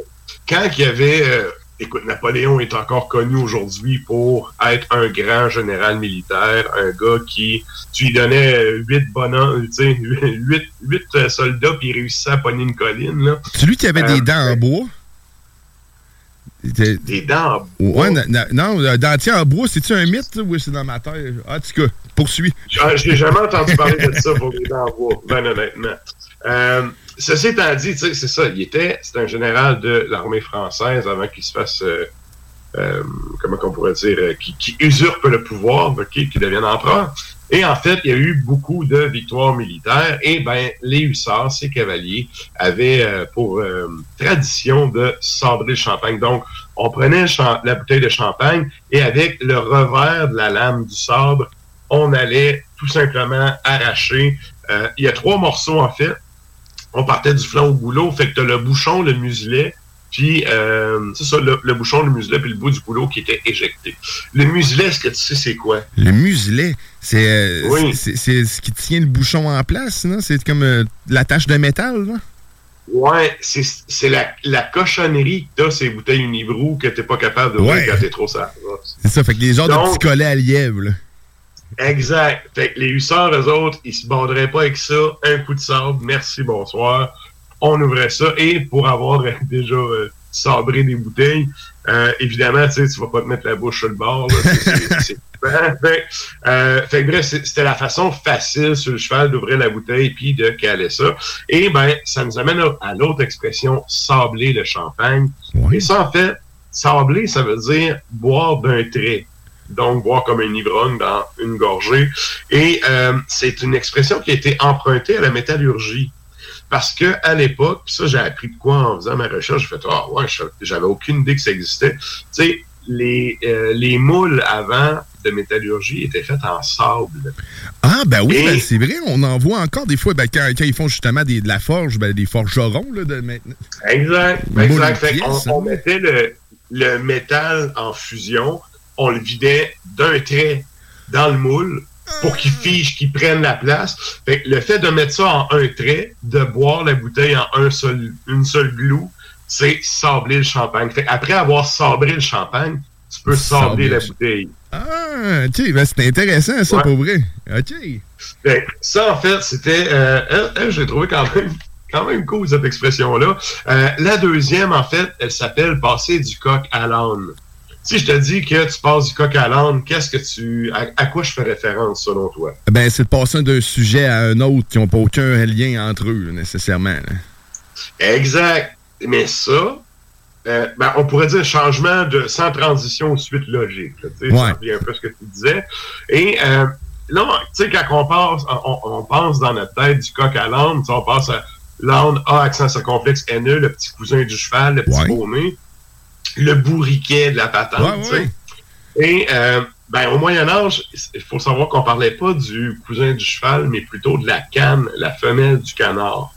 S18: quand il y avait... euh, écoute, Napoléon est encore connu aujourd'hui pour être un grand général militaire, un gars qui... Tu lui donnais euh, huit bonhommes, tu sais, huit, huit euh, soldats, puis il réussissait à pogner une colline, là.
S5: C'est lui qui avait
S18: Euh,
S5: des dents en bois?
S18: Des dents en bois?
S5: Ouais, na- na- non, dentier en bois, c'est-tu un mythe? Oui, c'est dans ma tête. Ah, En tout cas, poursuis.
S18: Ah, J'ai jamais entendu parler de ça pour les dents en bois, ben honnêtement. Euh, ceci étant dit, c'est ça, il était, c'est un général de l'armée française avant qu'il se fasse, euh, euh, comment qu'on pourrait dire, euh, qui, qui usurpe le pouvoir, ok, qui devienne empereur. Et en fait, il y a eu beaucoup de victoires militaires. Et ben, les hussards, ces cavaliers, avaient euh, pour euh, tradition de sabrer le champagne. Donc, on prenait la bouteille de champagne et avec le revers de la lame du sabre, on allait tout simplement arracher. euh, il y a trois morceaux en fait. On partait du flanc au goulot, fait que t'as le bouchon, le muselet, puis euh, c'est ça, le, le bouchon, le muselet, puis le bout du goulot qui était éjecté. Le muselet, est-ce que tu sais c'est quoi?
S5: Le muselet, c'est euh,
S18: Oui.
S5: c'est- c'est ce qui tient le bouchon en place, non? C'est comme euh, la tache de métal, là?
S18: Ouais, c'est c'est la, la cochonnerie que t'as ces bouteilles Unibrou que t'es pas capable d'ouvrir
S5: Ouais.
S18: quand t'es trop sale.
S5: C'est ça, fait que les genres de petits collets à lièvre, là.
S18: Exact. Fait que les hussards, eux autres, ils se banderaient pas avec ça. Un coup de sable, merci, bonsoir. On ouvrait ça. Et pour avoir euh, déjà euh, sabré des bouteilles, euh, évidemment, tu sais, tu vas pas te mettre la bouche sur le bord. là. C'est- c'est- c'est- fait, euh, fait que bref, c'était la façon facile sur le cheval d'ouvrir la bouteille puis de caler ça. Et ben, ça nous amène à- à l'autre expression, sabler le champagne. Et ça, en fait, sabler, ça veut dire boire d'un trait. Donc, boire comme un ivrogne dans une gorgée. Et euh, c'est une expression qui a été empruntée à la métallurgie. Parce que à l'époque, ça, j'ai appris de quoi en faisant ma recherche. J'ai fait, ah ouais, je- j'avais aucune idée que ça existait. Tu sais, les, euh, les moules avant de métallurgie étaient faits en sable.
S5: Ah, ben oui,
S18: Et-
S5: ben, c'est vrai, on en voit encore des fois, ben, quand, quand ils font justement des, de la forge, ben, des forgerons, là, de maintenant.
S18: Exact. Exact.
S5: une
S18: Fait
S5: pièce,
S18: on, on
S5: hein.
S18: mettait le, le métal en fusion, on le vidait d'un trait dans le moule pour qu'il fige, qu'il prenne la place. Fait que le fait de mettre ça en un trait, de boire la bouteille en un seul, une seule glue, c'est sabler le champagne. Fait après avoir sabré le champagne, tu peux sabler
S5: Sabler
S18: la
S5: le-
S18: bouteille.
S5: Ah, ok, ben, c'est intéressant, ça,
S18: Ouais.
S5: pour vrai. Ok.
S18: Fait ça, en fait, c'était. Euh, elle, elle, j'ai trouvé quand même, quand même cool cette expression-là. Euh, la deuxième, en fait, elle s'appelle passer du coq à l'âne. Si je te dis que tu passes du coq à l'âne, qu'est-ce que tu. À, à quoi je fais référence selon toi?
S5: Ben, c'est de passer d'un sujet à un autre qui n'ont pas aucun lien entre eux, nécessairement. là.
S18: Exact. Mais ça, euh, ben, on pourrait dire changement de sans transition ou suite logique. tu sais,
S5: Ouais.
S18: Un peu ce que tu disais. Et euh, là, tu sais, quand on passe, on, on pense dans notre tête du coq à l'âne, on passe à l'âne A, accent circonflexe NE, le petit cousin du cheval, le petit
S5: Ouais.
S18: Le bourriquet de la patente.
S5: Ouais,
S18: tu sais.
S5: ouais.
S18: Et euh, ben, au Moyen Âge, il faut savoir qu'on parlait pas du cousin du cheval, mais plutôt de la canne, la femelle du canard.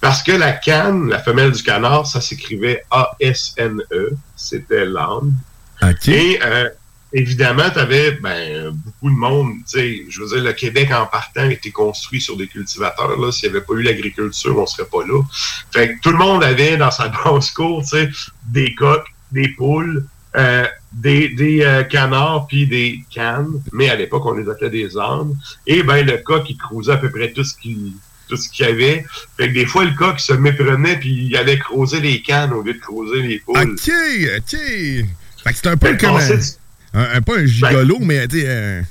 S18: Parce que la canne, la femelle du canard, ça s'écrivait A-S-N-E, c'était l'âne. Et euh, évidemment, tu avais ben, beaucoup de monde, tu sais, je veux dire, le Québec en partant était construit sur des cultivateurs. Là. S'il n'y avait pas eu l'agriculture, on serait pas là. Fait que tout le monde avait dans sa tu sais, des coqs, des poules, euh, des, des euh, canards puis des cannes, mais à l'époque, on les appelait des ânes. Et ben le coq, il crousait à peu près tout ce qu'il tout ce qu'il y avait. Fait que des fois, le coq se méprenait puis il allait creuser les cannes au lieu de creuser les poules.
S5: Ok, ok. Fait que c'est un peu comme un, pas un gigolo, mais tu sais,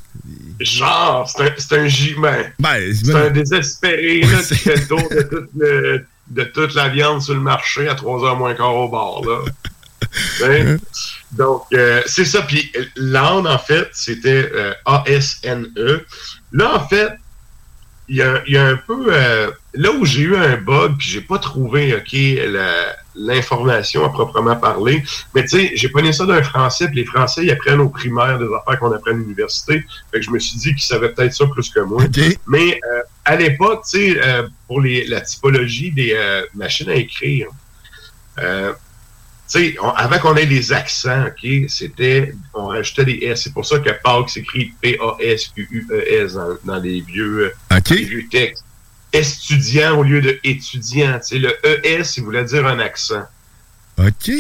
S18: Genre, c'est un, un giment.
S5: Ben,
S18: c'est un désespéré là, qui fait le tour de toute, le- de toute la viande sur le marché à 3 heures moins quart au bar. Là. Hein? Donc, euh, c'est ça. Puis l'âne, en fait, c'était euh, A-S-N-E. Là, en fait, il y, y a un peu euh, là où j'ai eu un bug puis j'ai pas trouvé ok la- l'information à proprement parler. Mais tu sais j'ai pogné ça d'un français puis les français ils apprennent au primaire des affaires qu'on apprend à l'université. Fait que je me suis dit qu'ils savaient peut-être ça plus que moi. Mais euh, à l'époque tu sais euh, pour les, la typologie des euh, machines à écrire tu sais, avant qu'on ait des accents, OK, c'était, on rajoutait des S. C'est pour ça que Pâques s'écrit P-A-S-Q-U-E-S dans, dans les vieux, les vieux textes. Estudiant au lieu de étudiant. Tu sais, le E-S, il voulait dire un accent.
S5: OK.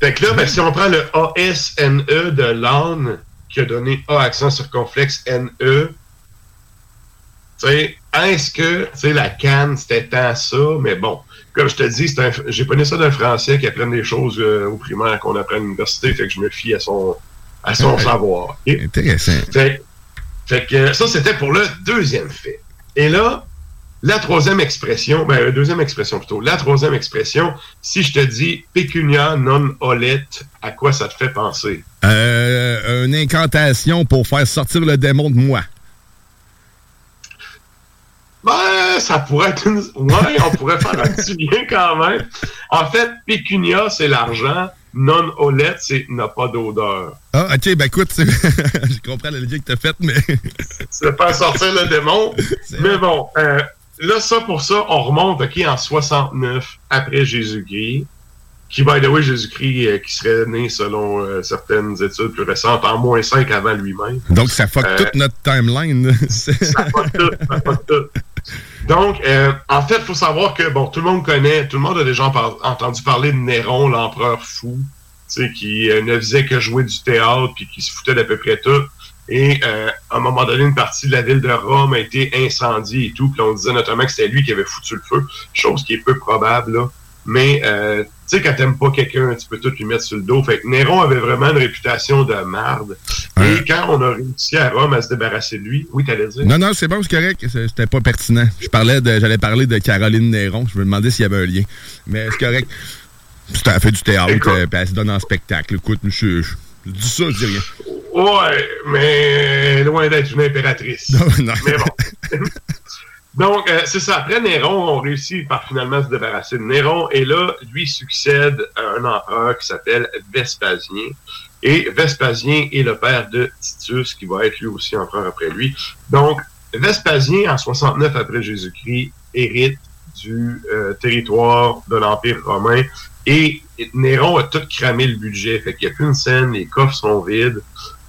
S18: Fait que là, ben, si on prend le A-S-N-E de l'âne, qui a donné A accent circonflexe N-E, est-ce que, la canne, c'était tant ça, mais bon, comme je te dis, un- j'ai pas ça d'un Français qui apprend des choses euh, au primaire qu'on apprend à l'université, fait que je me fie à son, à son savoir.
S5: Intéressant.
S18: Fait, fait que ça, c'était pour le deuxième fait. Et là, la troisième expression, ben, la deuxième expression plutôt, la troisième expression, si je te dis pecunia non olet, à quoi ça te fait penser?
S5: Euh, une incantation pour faire sortir le démon de moi.
S18: Ben, ça pourrait être une... Ouais, on pourrait faire un petit lien quand même. En fait, pecunia, c'est l'argent. Non olet, c'est n'a pas d'odeur.
S5: Ah, ok, ben écoute, je comprends le lien que t'as fait, mais.
S18: C'est faire sortir le démon. Mais bon, euh, là, ça pour ça, on remonte OK, en 69 après Jésus-Christ, qui, by the way, Jésus-Christ, euh, qui serait né selon euh, certaines études plus récentes, en moins 5 avant lui-même.
S5: Donc, ça fuck
S18: Euh,
S5: toute notre timeline.
S18: ça fuck tout, ça fuck tout. Donc, en fait, il faut savoir que, bon, tout le monde connaît, tout le monde a déjà par- entendu parler de Néron, l'empereur fou, tu sais, qui ne faisait que jouer du théâtre puis qui se foutait d'à peu près tout. Et euh, à un moment donné, une partie de la ville de Rome a été incendiée et tout. Puis on disait notamment que c'était lui qui avait foutu le feu, chose qui est peu probable, là. Mais, euh, tu sais, quand t'aimes pas quelqu'un, tu peux tout lui mettre sur le dos. Fait que Néron avait vraiment une réputation de marde. Et quand on a réussi à Rome à se débarrasser de lui, oui, t'allais dire?
S5: Non, non, c'est bon, c'est correct. C'était pas pertinent. Je parlais de, j'allais parler de Caroline Néron. Je me demandais s'il y avait un lien. Mais c'est correct. Puis Elle fait du théâtre, euh, puis elle se donne en spectacle. Écoute, je, je, je dis ça, je dis rien.
S18: Ouais, mais loin d'être une impératrice.
S5: non.
S18: Mais bon. Donc, euh, c'est ça. Après Néron, on réussit par finalement se débarrasser de Néron. Et là, lui succède à un empereur qui s'appelle Vespasien. Et Vespasien est le père de Titus, qui va être lui aussi empereur après lui. Donc, Vespasien, en 69 après Jésus-Christ, hérite du euh, territoire de l'Empire romain. Et Néron a tout cramé le budget. Fait qu'il n'y a plus une scène, les coffres sont vides,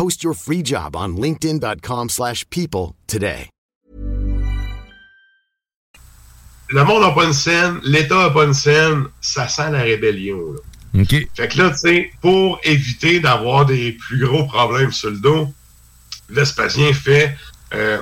S19: Post your free job on linkedin.com/people slash people today.
S18: le monde n'a pas une scène, l'État n'a pas une scène, ça sent la rébellion. là.
S5: OK.
S18: Fait que là, tu sais, pour éviter d'avoir des plus gros problèmes sur le dos, Vespasien fait euh,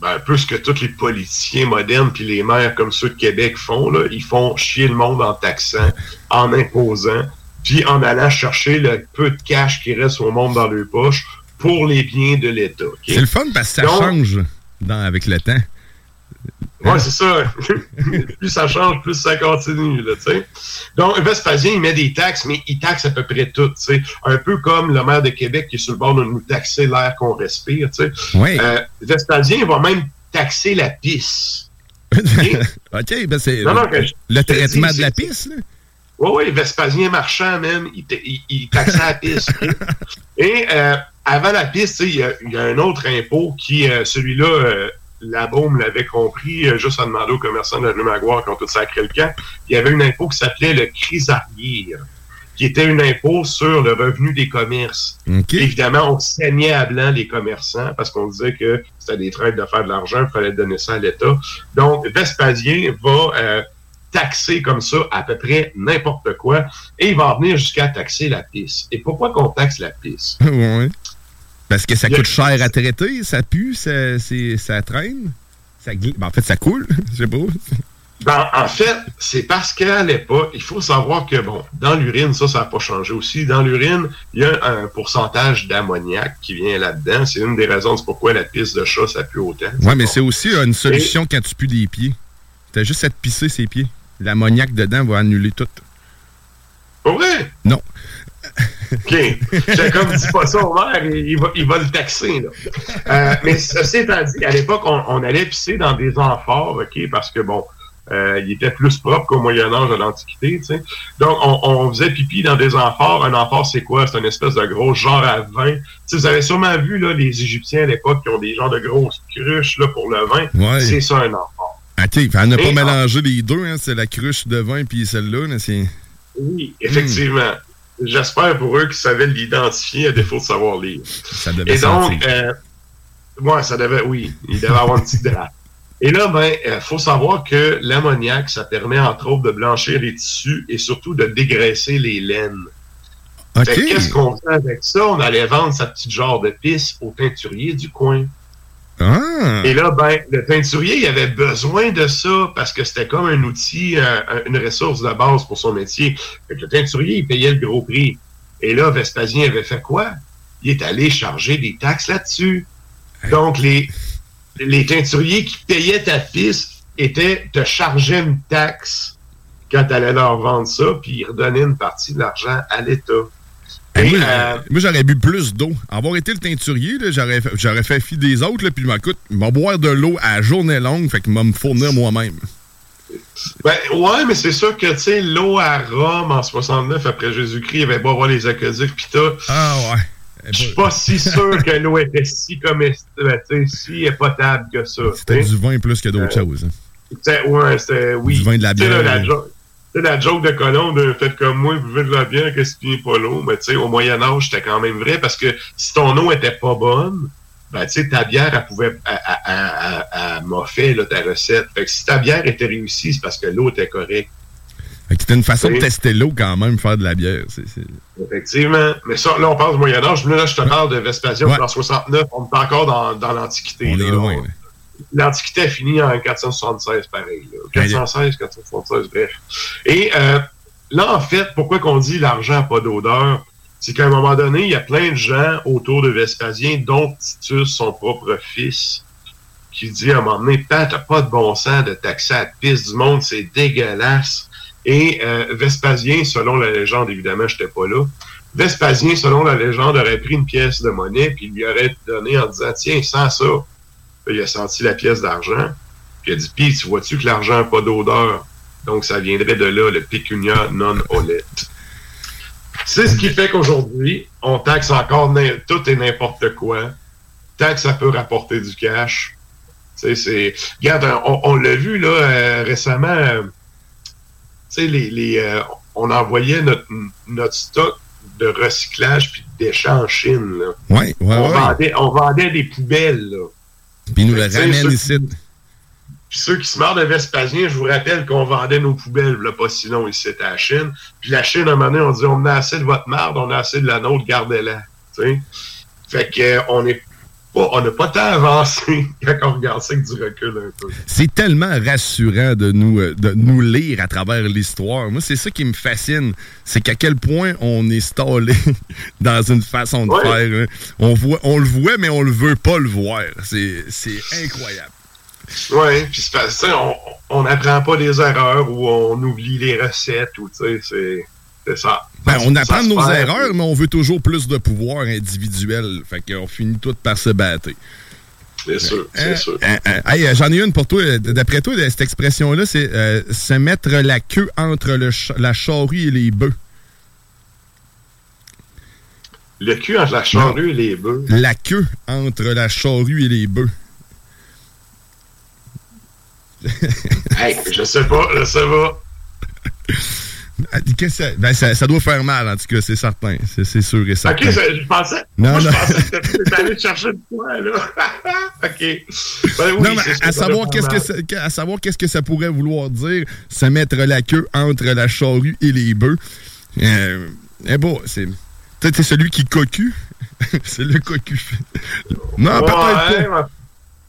S18: ben, un peu ce que tous les politiciens modernes puis les maires comme ceux de Québec font. Là. Ils font chier le monde en taxant, en imposant, puis en allant chercher le peu de cash qui reste au monde dans leurs poches pour les biens de l'État.
S5: C'est le fun parce que ça
S18: Donc,
S5: change dans, avec le temps.
S18: Ouais, c'est ça. plus ça change, plus ça continue, là, tu sais. Donc, Vespasien, il met des taxes, mais il taxe à peu près tout, tu sais. Un peu comme le maire de Québec qui est sur le bord de nous taxer l'air qu'on respire, tu sais.
S5: Oui.
S18: Euh, Vespasien va même taxer la pisse.
S5: OK, ben c'est
S18: Non, non,
S5: le, traitement
S18: dis,
S5: de la piste. là.
S18: Oui, oui, Vespasien marchand, même, il, il- il taxait la piste. ok? Et euh, avant la piste, il y, a- il y a un autre impôt qui, euh, celui-là, euh, la Baume l'avait compris, euh, juste à demander aux commerçants de la Maguire qui ont tout sacré le camp. Il y avait une impôt qui s'appelait le crisarier, qui était une impôt sur le revenu des commerces. Évidemment, on saignait à blanc les commerçants parce qu'on disait que c'était des traites de faire de l'argent, il fallait donner ça à l'État. Donc, Vespasien va euh, taxer comme ça à peu près n'importe quoi et il va en venir jusqu'à taxer la pisse. Et pourquoi qu'on taxe la pisse?
S5: ouais. Parce que ça coûte cher à traiter, ça pue, ça, traîne. Ça gli- ben, en fait, ça coule, je sais pas.
S18: Ben, en fait, c'est parce qu'à l'époque, il faut savoir que, bon, dans l'urine, ça, ça n'a pas changé aussi. Dans l'urine, il y a un pourcentage d'ammoniac qui vient là-dedans. C'est une des raisons pourquoi la pisse de chat, ça pue autant.
S5: Ouais, mais c'est aussi une solution quand tu pues des pieds. T'as juste à te pisser ses pieds. L'ammoniac dedans va annuler tout.
S18: Pas vrai?
S5: Non.
S18: OK. J'ai comme dit pas ça au maire, il, va, il va le taxer. Là. Euh, mais ceci étant dit, à l'époque, on, on allait pisser dans des amphores, OK, parce que bon, euh, il était plus propre qu'au Moyen-Âge à l'Antiquité, tu sais. Donc, on, on faisait pipi dans des amphores. Un amphore, c'est quoi? C'est une espèce de gros genre à vin. Tu sais, vous avez sûrement vu, là, les Égyptiens à l'époque qui ont des genres de grosses cruches, là, pour le vin.
S5: Ouais.
S18: C'est ça, un amphore.
S5: OK, on n'a pas mélangé les deux, hein, c'est la cruche de vin puis celle-là.
S18: Oui, effectivement. J'espère pour eux qu'ils savaient l'identifier à défaut de savoir lire.
S5: Ça devait
S18: Et donc, euh, ouais, ça devait, oui, il devait avoir une petite drape. Et là, ben, il faut savoir que l'ammoniac, ça permet entre autres de blanchir les tissus et surtout de dégraisser les laines.
S5: OK.
S18: Fait que Qu'est-ce qu'on fait avec ça? On allait vendre sa petite genre de pisse au teinturier du coin.
S5: Ah!
S18: Et là, ben, le teinturier, il avait besoin de ça parce que c'était comme un outil, euh, une ressource de base pour son métier. Fait que le teinturier, il payait le gros prix. Et là, Vespasien avait fait quoi? Il est allé charger des taxes là-dessus. Donc, les, les teinturiers qui payaient ta piste étaient, te chargeaient une taxe quand tu allais leur vendre ça, puis ils redonnaient une partie de l'argent à l'État. Et,
S5: euh,
S18: euh,
S5: moi, j'aurais bu plus d'eau. Avoir été le teinturier, là, j'aurais, fait- j'aurais fait fi des autres, là, puis ben, écoute, il m'a boire de l'eau à journée longue, fait qu'il m'a me fournir moi-même.
S18: Ben, ouais, mais c'est sûr que, tu sais, l'eau à Rome en 69 après Jésus-Christ, il avait beau avoir les aqueducs pis tout.
S5: Ah ouais.
S18: Je suis pas si sûr que l'eau était si comestible, ben, tu sais, si potable que ça.
S5: C'était du vin plus que d'autres
S18: Euh,
S5: choses. hein.
S18: Ouais, c'était, oui.
S5: Du vin, de la bière,
S18: là, la,
S5: oui.
S18: jo- tu sais, la joke de colon de faites comme moi, buvez de la bière, qu'est-ce qui n'est pas l'eau? Mais tu sais, au Moyen-Âge, c'était quand même vrai parce que si ton eau était pas bonne, ben, tu sais, ta bière, elle pouvait, moffer, là, ta recette. Fait que si ta bière était réussie, c'est parce que l'eau était correcte.
S5: Fait que c'était une façon de tester l'eau quand même, faire de la bière. C'est, c'est-
S18: Effectivement. Mais ça, là, on parle du Moyen-Âge. Là, je te parle de Vespasien
S5: Ouais.
S18: en 69. On est encore dans, dans l'Antiquité.
S5: On
S18: là.
S5: est loin. là.
S18: L'Antiquité a fini en 476, pareil. là. 416, 476, bref. Et euh, là, en fait, pourquoi qu'on dit l'argent n'a pas d'odeur? C'est qu'à un moment donné, il y a plein de gens autour de Vespasien, dont Titus, son propre fils, qui dit à un moment donné, Pat, t'as pas de bon sens de taxer à la piste du monde, c'est dégueulasse. Et euh, Vespasien, selon la légende, évidemment, je n'étais pas là, Vespasien, selon la légende, aurait pris une pièce de monnaie, puis il lui aurait donné en disant, tiens, sans ça. Là, il a senti la pièce d'argent, puis il a dit, puis tu vois-tu que l'argent n'a pas d'odeur? Donc, ça viendrait de là, le pecunia non olet. C'est ce qui fait qu'aujourd'hui, on taxe encore tout et n'importe quoi. Tant que ça peut rapporter du cash. C'est. Regarde, on, on l'a vu là euh, récemment. euh, les, les, euh, on envoyait notre, notre stock de recyclage puis de déchets en Chine. Là.
S5: Ouais, ouais,
S18: on,
S5: ouais.
S18: vendait, on vendait des poubelles. Là.
S5: Puis nous le
S18: ceux-
S5: ici.
S18: Puis ceux qui se marrent de Vespasien, je vous rappelle qu'on vendait nos poubelles, là, pas si long ici, à la Chine. Puis la Chine, à un moment donné, on dit on a assez de votre marde, on a assez de la nôtre, gardez-la. Tu sais? Fait que euh, on est on n'a pas tant avancé quand on regarde ça avec du recul un peu.
S5: C'est tellement rassurant de nous, euh, de nous lire à travers l'histoire. Moi, c'est ça qui me fascine. C'est qu'à quel point on est stallé dans une façon de
S18: Ouais.
S5: faire. hein. On, voit, on le voit, mais on le veut pas le voir. C'est c'est incroyable.
S18: Oui, puis c'est on n'apprend pas des erreurs ou on oublie les recettes ou tu sais, c'est c'est ça.
S5: Ben, on apprend nos erreurs, mais on veut toujours plus de pouvoir individuel. Fait qu'on finit tout par se battre.
S18: C'est sûr, c'est sûr.
S5: Hein, hein. Hey, euh, J'en ai une pour toi. D'après toi, cette expression-là, c'est euh, se mettre la queue entre le ch- la charrue et les bœufs.
S18: Le cul entre la charrue et les bœufs.
S5: La queue entre la charrue et les bœufs.
S18: hey, je sais pas, je sais pas.
S5: Que ça, ben ça, ça doit faire mal, en tout cas, c'est certain. C'est sûr et certain.
S18: Ok, je, je pensais.
S5: Non,
S18: moi,
S5: non.
S18: je pensais que t'étais allé chercher de quoi, là. ok. Ben oui,
S5: non, mais à
S18: ça
S5: savoir
S18: faire
S5: que ça, à savoir qu'est-ce que ça pourrait vouloir dire, se mettre la queue entre la charrue et les bœufs. Euh, eh bon, c'est peut-être c'est celui qui cocu? c'est le cocu. Non,
S18: Ouais,
S5: peut-être pas.
S18: ouais.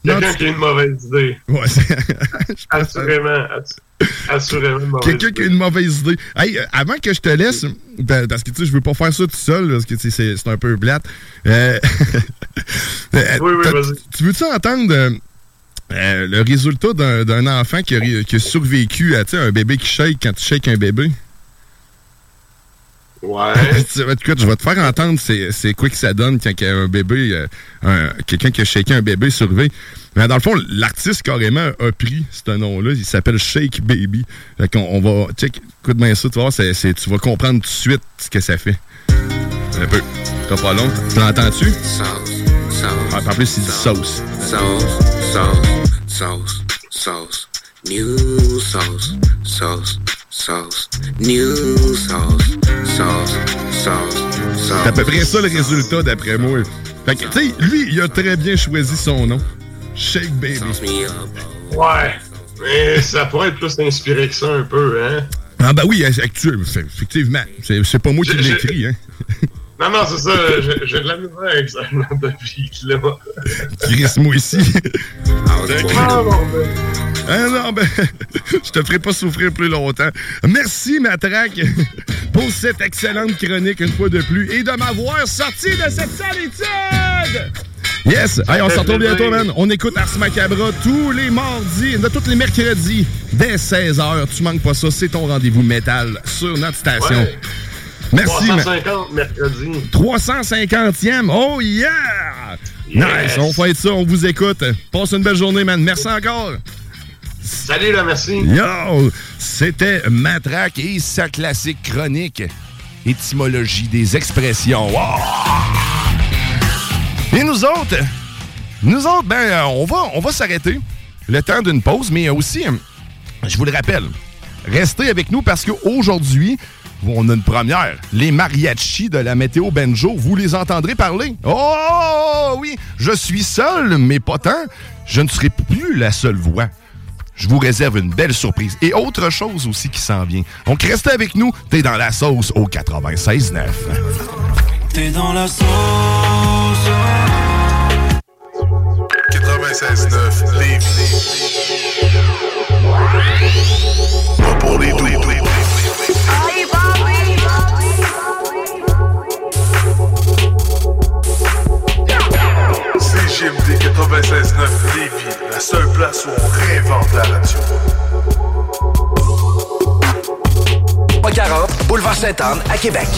S18: Quelqu'un
S5: tu-
S18: qui a une mauvaise idée.
S5: Ouais,
S18: Assurément. assu- Assurément
S5: Quelqu'un qui a une mauvaise idée. Hey, euh, avant que je te laisse, ben, parce que tu sais, je veux pas faire ça tout seul, parce que tu sais, c'est un peu plate. Euh, euh,
S18: Oui, oui, vas-y.
S5: Tu veux-tu entendre euh, le résultat d'un enfant qui a, qui a survécu à un bébé qui shake quand tu shakes un bébé?
S18: Ouais.
S5: Écoute, je vais te faire entendre c'est quoi que ça donne quand il y a un bébé, euh, un- quelqu'un qui a shaké un bébé surveille. Mais dans le fond, l'artiste carrément a pris ce nom-là. Il s'appelle Shake Baby. Fait qu'on on va. Check, écoute bien ça, tu vas c'est- tu vas comprendre tout de suite ce que ça fait. Un peu. T'as pas long. Tu l'entends-tu?
S20: Sauce, sauce.
S5: Ah, en plus, c'est du sauce.
S20: Sauce, sauce, sauce, sauce. New sauce, sauce, sauce. New sauce, sauce, sauce, sauce.
S5: C'est à peu près ça le résultat d'après moi. Fait que, tu sais, lui, il a très bien choisi son nom. Shake Baby.
S18: Ouais. Mais ça pourrait être plus inspiré que ça un peu, hein?
S5: Ah, ben oui, actuellement, effectivement. C'est c'est pas moi qui écrit, hein.
S18: Non, non, c'est ça. j'ai- de la misère avec ça, de beat, là.
S5: Chris, moi ici.
S18: Ah.
S5: Ah non, ben, je te ferai pas souffrir plus longtemps. Merci, Matraque, pour cette excellente chronique une fois de plus et de m'avoir sorti de cette solitude! Yes! Hey, on se retrouve bientôt, man. On écoute Ars Macabra tous les mardis, de tous les mercredis, dès 16h. Tu manques pas ça, c'est ton rendez-vous métal sur notre station.
S18: Ouais.
S5: Merci, man.
S18: 350 mercredi.
S5: 350e. Oh yeah! Nice, on fait ça, on vous écoute. Passe une belle journée, man. Merci encore.
S18: Salut, là, merci.
S5: Yo! C'était Matraque et sa classique chronique. Étymologie des expressions. Et nous autres, nous autres, ben, euh, on va, on va s'arrêter le temps d'une pause, mais aussi, je vous le rappelle, restez avec nous parce qu'aujourd'hui, on a une première. Les mariachis de la météo Benjo, vous les entendrez parler. Oh oui, je suis seul, mais pas tant. Je ne serai plus la seule voix. Je vous réserve une belle surprise. Et autre chose aussi qui s'en vient. Donc restez avec nous, t'es dans la sauce au 96.9.
S6: T'es dans la sauce.
S3: 96.9 Lévis. Pas pour les doux. CGMD 96.9 Lévis, la seule place où on réinvente la radio.
S1: Pas 40, boulevard Sainte-Anne à Québec.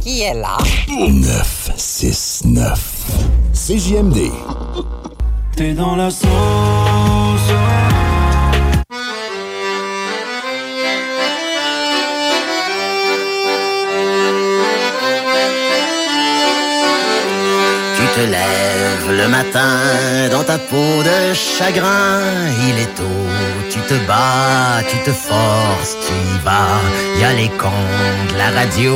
S21: Qui est là?
S9: 969. CJMD.
S6: T'es dans la sauce.
S21: Te lèves le matin dans ta peau de chagrin, il est tôt, tu te bats, tu te forces, tu y vas. Y a les cons de la radio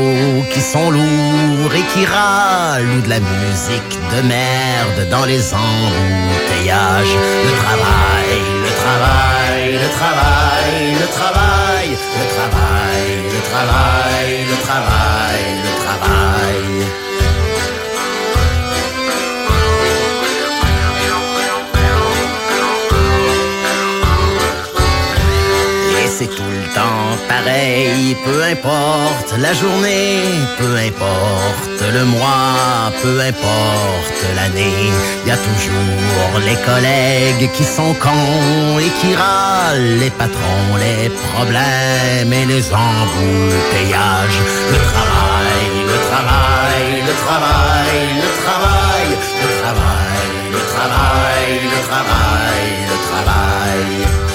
S21: qui sont lourds et qui râlent, ou de la musique de merde dans les embouteillages. Le travail, le travail, le travail, le travail, le travail, le travail, le travail. Pareil, peu importe la journée, peu importe le mois, peu importe l'année, y a toujours les collègues qui sont cons et qui râlent, les patrons, les problèmes et les embouteillages. Le travail, le travail, le travail, le travail, le travail, le travail, le travail, le travail. Il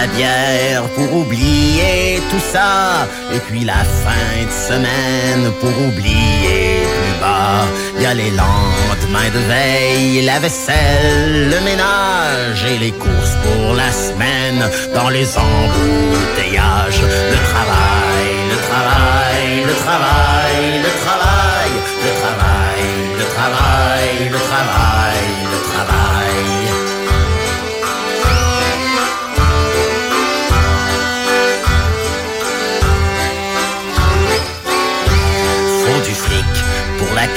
S21: la bière pour oublier tout ça. Et puis la fin de semaine pour oublier plus bas. Y a les lendemains de veille, la vaisselle, le ménage et les courses pour la semaine dans les embouteillages. Le travail, le travail, le travail, le travail, le travail, le travail, le travail, le travail.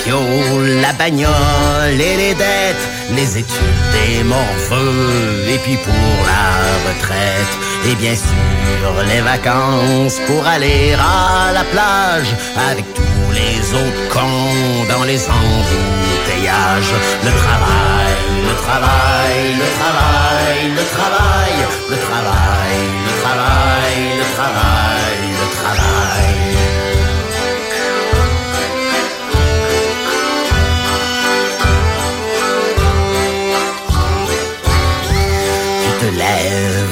S21: La bagnole et les dettes, les études des morveux, et puis pour la retraite, et bien sûr les vacances pour aller à la plage avec tous les autres cons dans les embouteillages. Le travail, le travail, le travail, le travail, le travail, le travail, le travail, le travail.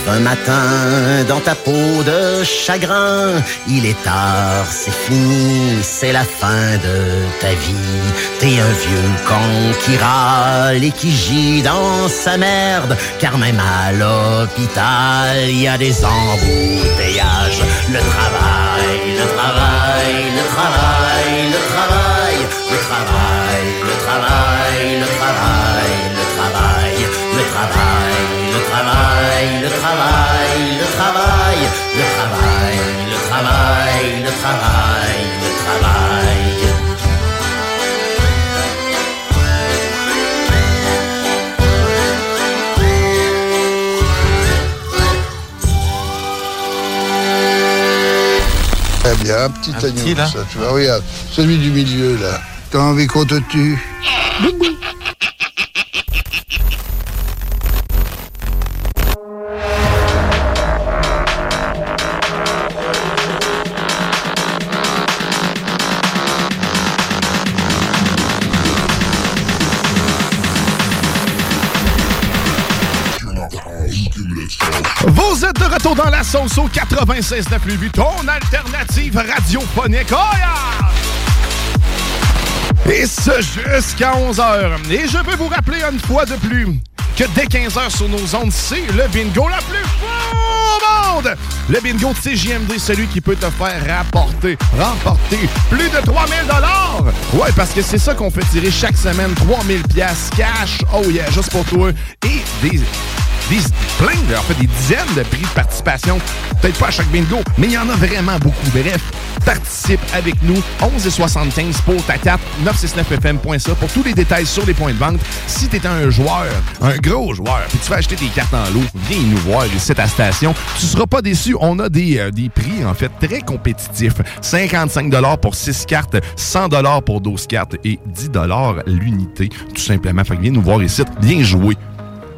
S21: Un matin dans ta peau de chagrin. Il est tard, c'est fini, c'est la fin de ta vie. T'es un vieux con qui râle et qui gît dans sa merde. Car même à l'hôpital, il y a des embouteillages. Le travail, le travail, le travail,
S14: Très bien, un petit agneau, ça, tu vois, regarde, celui du milieu, là. T'as envie qu'on te tue?
S5: Retour dans la sauce au 96 de plus ton alternative radiophonique. Oh yeah! Et ce jusqu'à 11h. Et je veux vous rappeler une fois de plus que dès 15h sur nos ondes, c'est le bingo la plus fou au monde! Le bingo de CJMD, celui qui peut te faire rapporter, remporter plus de 3000 Ouais, parce que c'est ça qu'on fait tirer chaque semaine, 3000 pièces cash. Oh yeah, juste pour toi. Et des des, plein, en fait, des dizaines de prix de participation. Peut-être pas à chaque bingo, mais il y en a vraiment beaucoup. Bref, participe avec nous. 11,75 pour ta carte. 969fm.ca pour tous les détails sur les points de vente. Si tu es un joueur, un gros joueur, puis tu vas acheter tes cartes en lot, viens nous voir ici à ta station. Tu seras pas déçu. On a des, euh, des prix, en fait, très compétitifs. 55 pour 6 cartes, 100 pour 12 cartes et 10 l'unité, tout simplement. Fait que viens nous voir ici. Viens jouer.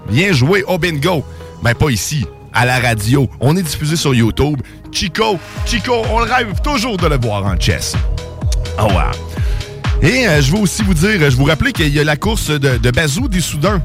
S5: Viens jouer au bingo. Ben, pas ici, à la radio. On est diffusé sur YouTube. Chico, Chico, on rêve toujours de le voir en chess. Oh wow. Et euh, je veux aussi vous dire, je vous rappeler qu'il y a la course de, de Bazou des Soudans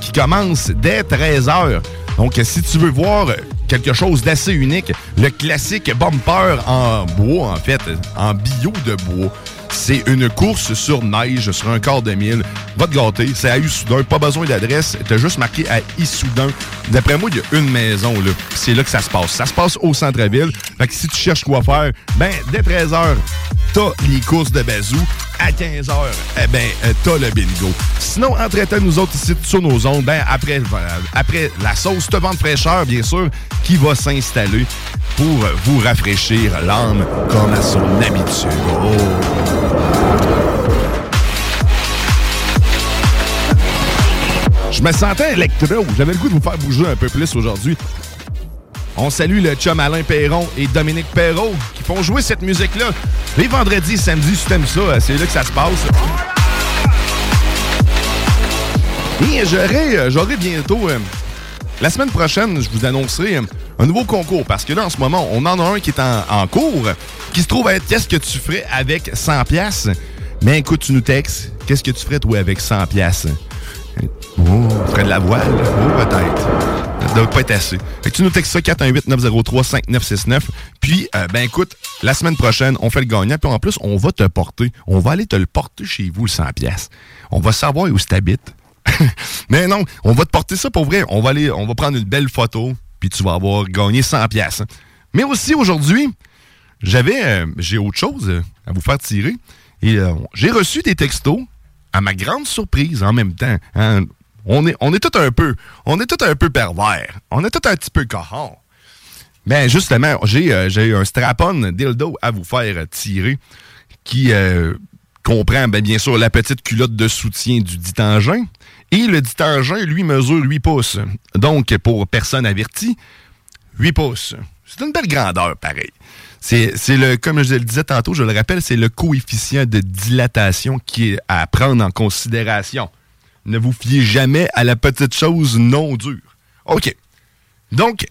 S5: qui commence dès 13h. Donc, si tu veux voir quelque chose d'assez unique, le classique bumper en bois, en fait, en bio de bois. C'est une course sur neige, sur un quart de mille. Va te gâter, c'est à Issoudun, pas besoin d'adresse. T'as juste marqué à Issoudun. D'après moi, il y a une maison, là. C'est là que ça se passe. Ça se passe au centre-ville. Fait que si tu cherches quoi faire, ben, dès 13h, t'as les courses de bazou. À 15h, eh ben, euh, t'as le bingo. Sinon, entre nous autres ici sur nos ondes, ben, après, euh, après la sauce te vente fraîcheur, bien sûr, qui va s'installer pour vous rafraîchir l'âme comme à son habitude. Je me sentais électro. J'avais le goût de vous faire bouger un peu plus aujourd'hui. On salue le chum Alain Perron et Dominique Perrault qui font jouer cette musique-là les vendredis et samedis. Si t'aimes ça, c'est là que ça se passe. Et j'aurai, j'aurai bientôt, euh, la semaine prochaine, je vous annoncerai euh, un nouveau concours parce que là, en ce moment, on en a un qui est en, en cours qui se trouve à être qu'est-ce que tu ferais avec 100 pièces. Mais écoute, tu nous textes, qu'est-ce que tu ferais toi avec 100 tu ferais de la voile? Oh, peut-être. doit pas être assez. Fait que tu nous textes ça 418-903-5969. Puis, euh, ben écoute, la semaine prochaine, on fait le gagnant. Puis en plus, on va te porter. On va aller te le porter chez vous, le 100 pièces. On va savoir où tu habites. Mais non, on va te porter ça pour vrai. On va aller, on va prendre une belle photo. Puis tu vas avoir gagné 100 pièces. Mais aussi aujourd'hui, j'avais, euh, j'ai autre chose à vous faire tirer. Et euh, j'ai reçu des textos, à ma grande surprise en même temps. hein. On est, on est tout un peu, on est tout un peu pervers. On est tout un petit peu cochon. Ben justement, j'ai euh, un strap-on dildo à vous faire tirer qui euh, comprend ben, bien sûr la petite culotte de soutien du dit engin. Et le dit engin, lui, mesure 8 pouces. Donc, pour personne avertie, 8 pouces. C'est une belle grandeur, pareil. C'est le, comme je le disais tantôt, je le rappelle, c'est le coefficient de dilatation qui est à prendre en considération. Ne vous fiez jamais à la petite chose non dure. OK. Donc,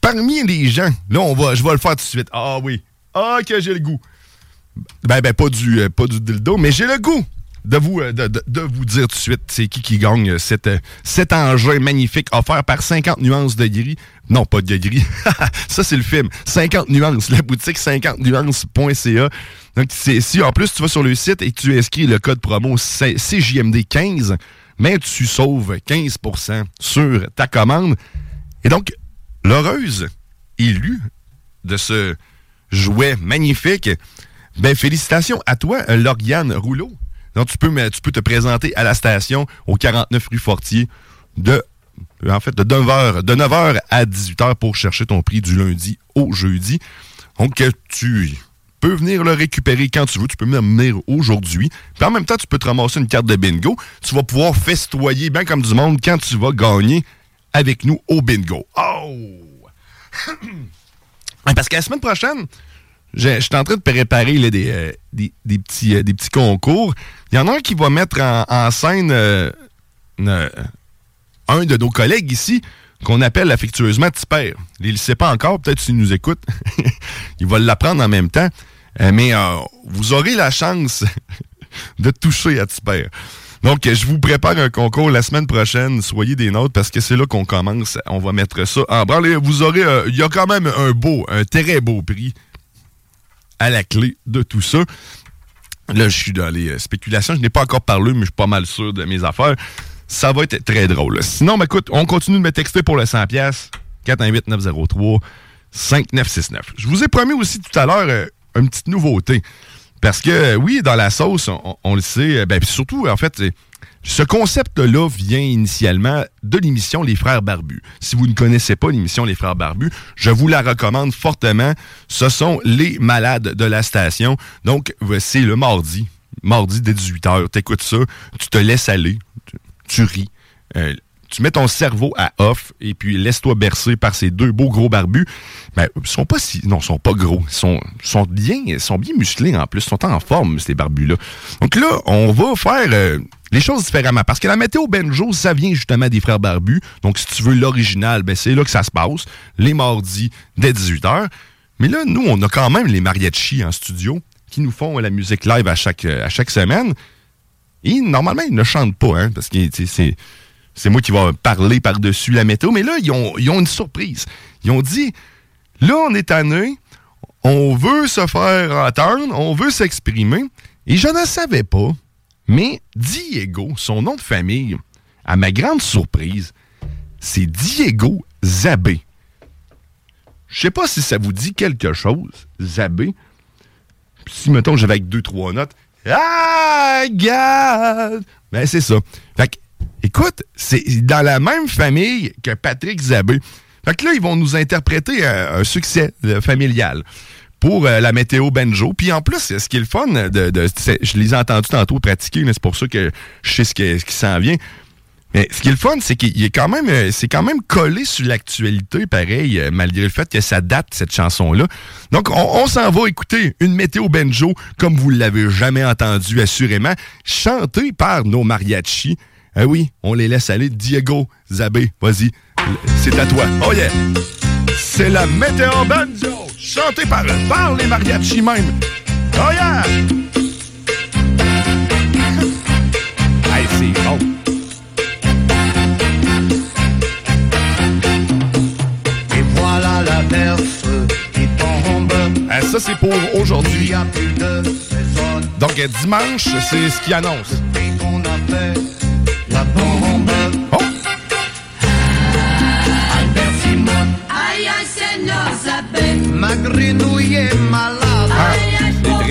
S5: parmi les gens, là, on va, je vais le faire tout de suite. Ah oui. Ah, que j'ai le goût. Ben, ben, pas du, euh, pas du dildo, mais j'ai le goût de vous, euh, de, vous dire tout de suite c'est qui qui gagne euh, cet, engin magnifique offert par 50 nuances de gris. Non, pas de gris. Ça, c'est le film. 50 nuances. La boutique 50nuances.ca. Donc, si en plus tu vas sur le site et tu inscris le code promo C- CJMD15, mais tu sauves 15% sur ta commande. Et donc, l'heureuse élue de ce jouet magnifique, ben félicitations à toi, Lauriane Rouleau. Donc, tu peux, me- tu peux te présenter à la station au 49 rue Fortier de, en fait, de 9h, de 9h à 18h pour chercher ton prix du lundi au jeudi. Donc, euh, tu peux venir le récupérer quand tu veux. Tu peux même venir aujourd'hui. Puis en même temps, tu peux te ramasser une carte de bingo. Tu vas pouvoir festoyer bien comme du monde quand tu vas gagner avec nous au bingo. Oh! Parce que la semaine prochaine, je suis en train de préparer euh, euh, des petits concours. Il y en a un qui va mettre en, scène euh, un de nos collègues ici qu'on appelle affectueusement Tipper. Il ne le sait pas encore, peut-être s'il nous écoute. il va l'apprendre en même temps. Mais vous aurez la chance de toucher à Tipper. Donc, je vous prépare un concours la semaine prochaine. Soyez des nôtres parce que c'est là qu'on commence. On va mettre ça en branle. Vous aurez, il y a quand même un beau, un très beau prix à la clé de tout ça. Là, je suis dans les euh, spéculations. Je n'ai pas encore parlé, mais je suis pas mal sûr de mes affaires. Ça va être très drôle. Sinon, ben, écoute, on continue de me texter pour le 100$. pièces 418-903-5969. Je vous ai promis aussi tout à l'heure euh, une petite nouveauté. Parce que, euh, oui, dans la sauce, on, le sait, ben, surtout, en fait, ce concept-là vient initialement de l'émission Les Frères Barbus. Si vous ne connaissez pas l'émission Les Frères Barbus, je vous la recommande fortement. Ce sont les malades de la station. Donc, c'est le mardi. Mardi dès 18h. T'écoutes ça, tu te laisses aller, tu, tu ris. euh, tu mets ton cerveau à off et puis laisse-toi bercer par ces deux beaux gros barbus. Ben, ils sont pas si. Non, ils sont pas gros. Ils sont, sont bien, ils sont bien musclés en plus. Ils sont en forme, ces barbus-là. Donc là, on va faire euh, les choses différemment. Parce que la météo Benjo, ça vient justement des frères barbus. Donc, si tu veux l'original, ben, c'est là que ça se passe. Les mardis, dès 18h. Mais là, nous, on a quand même les mariachis en studio qui nous font la musique live à chaque, semaine. Et normalement, ils ne chantent pas, hein, parce que c'est. C'est moi qui vais parler par-dessus la météo. Mais là, ils ont, ils une surprise. Ils ont dit là, on est tanné, on veut se faire entendre, on veut s'exprimer. Et je ne savais pas, mais Diego, son nom de famille, à ma grande surprise, c'est Diego Zabé. Je sais pas si ça vous dit quelque chose, Zabé. Si, mettons, j'avais avec deux, trois notes, ah, God! Ben, c'est ça. Fait que, écoute, c'est dans la même famille que Patrick Zabé. Fait que là, ils vont nous interpréter un, un succès euh, familial pour euh, la météo banjo. Puis en plus, ce qui est le fun, de, je les ai entendus tantôt pratiquer, mais c'est pour ça que je sais ce, qui s'en vient. Mais ce qui est le fun, c'est qu'il est quand même, euh, c'est quand même collé sur l'actualité, pareil, euh, malgré le fait que ça date cette chanson-là. Donc, on, on s'en va écouter une météo banjo comme vous l'avez jamais entendu, assurément, chantée par nos mariachis. Ah oui, on les laisse aller. Diego Zabé, vas-y, c'est à toi. Oh yeah! C'est la météo banjo, chantée par, par les mariachis même. Oh yeah! c'est bon. Et voilà la verse qui tombe. Ah, ça, c'est pour aujourd'hui. Donc, dimanche, c'est ce qui annonce.
S22: Zabé Ma grenouille est malade. Aïe aïe pauvre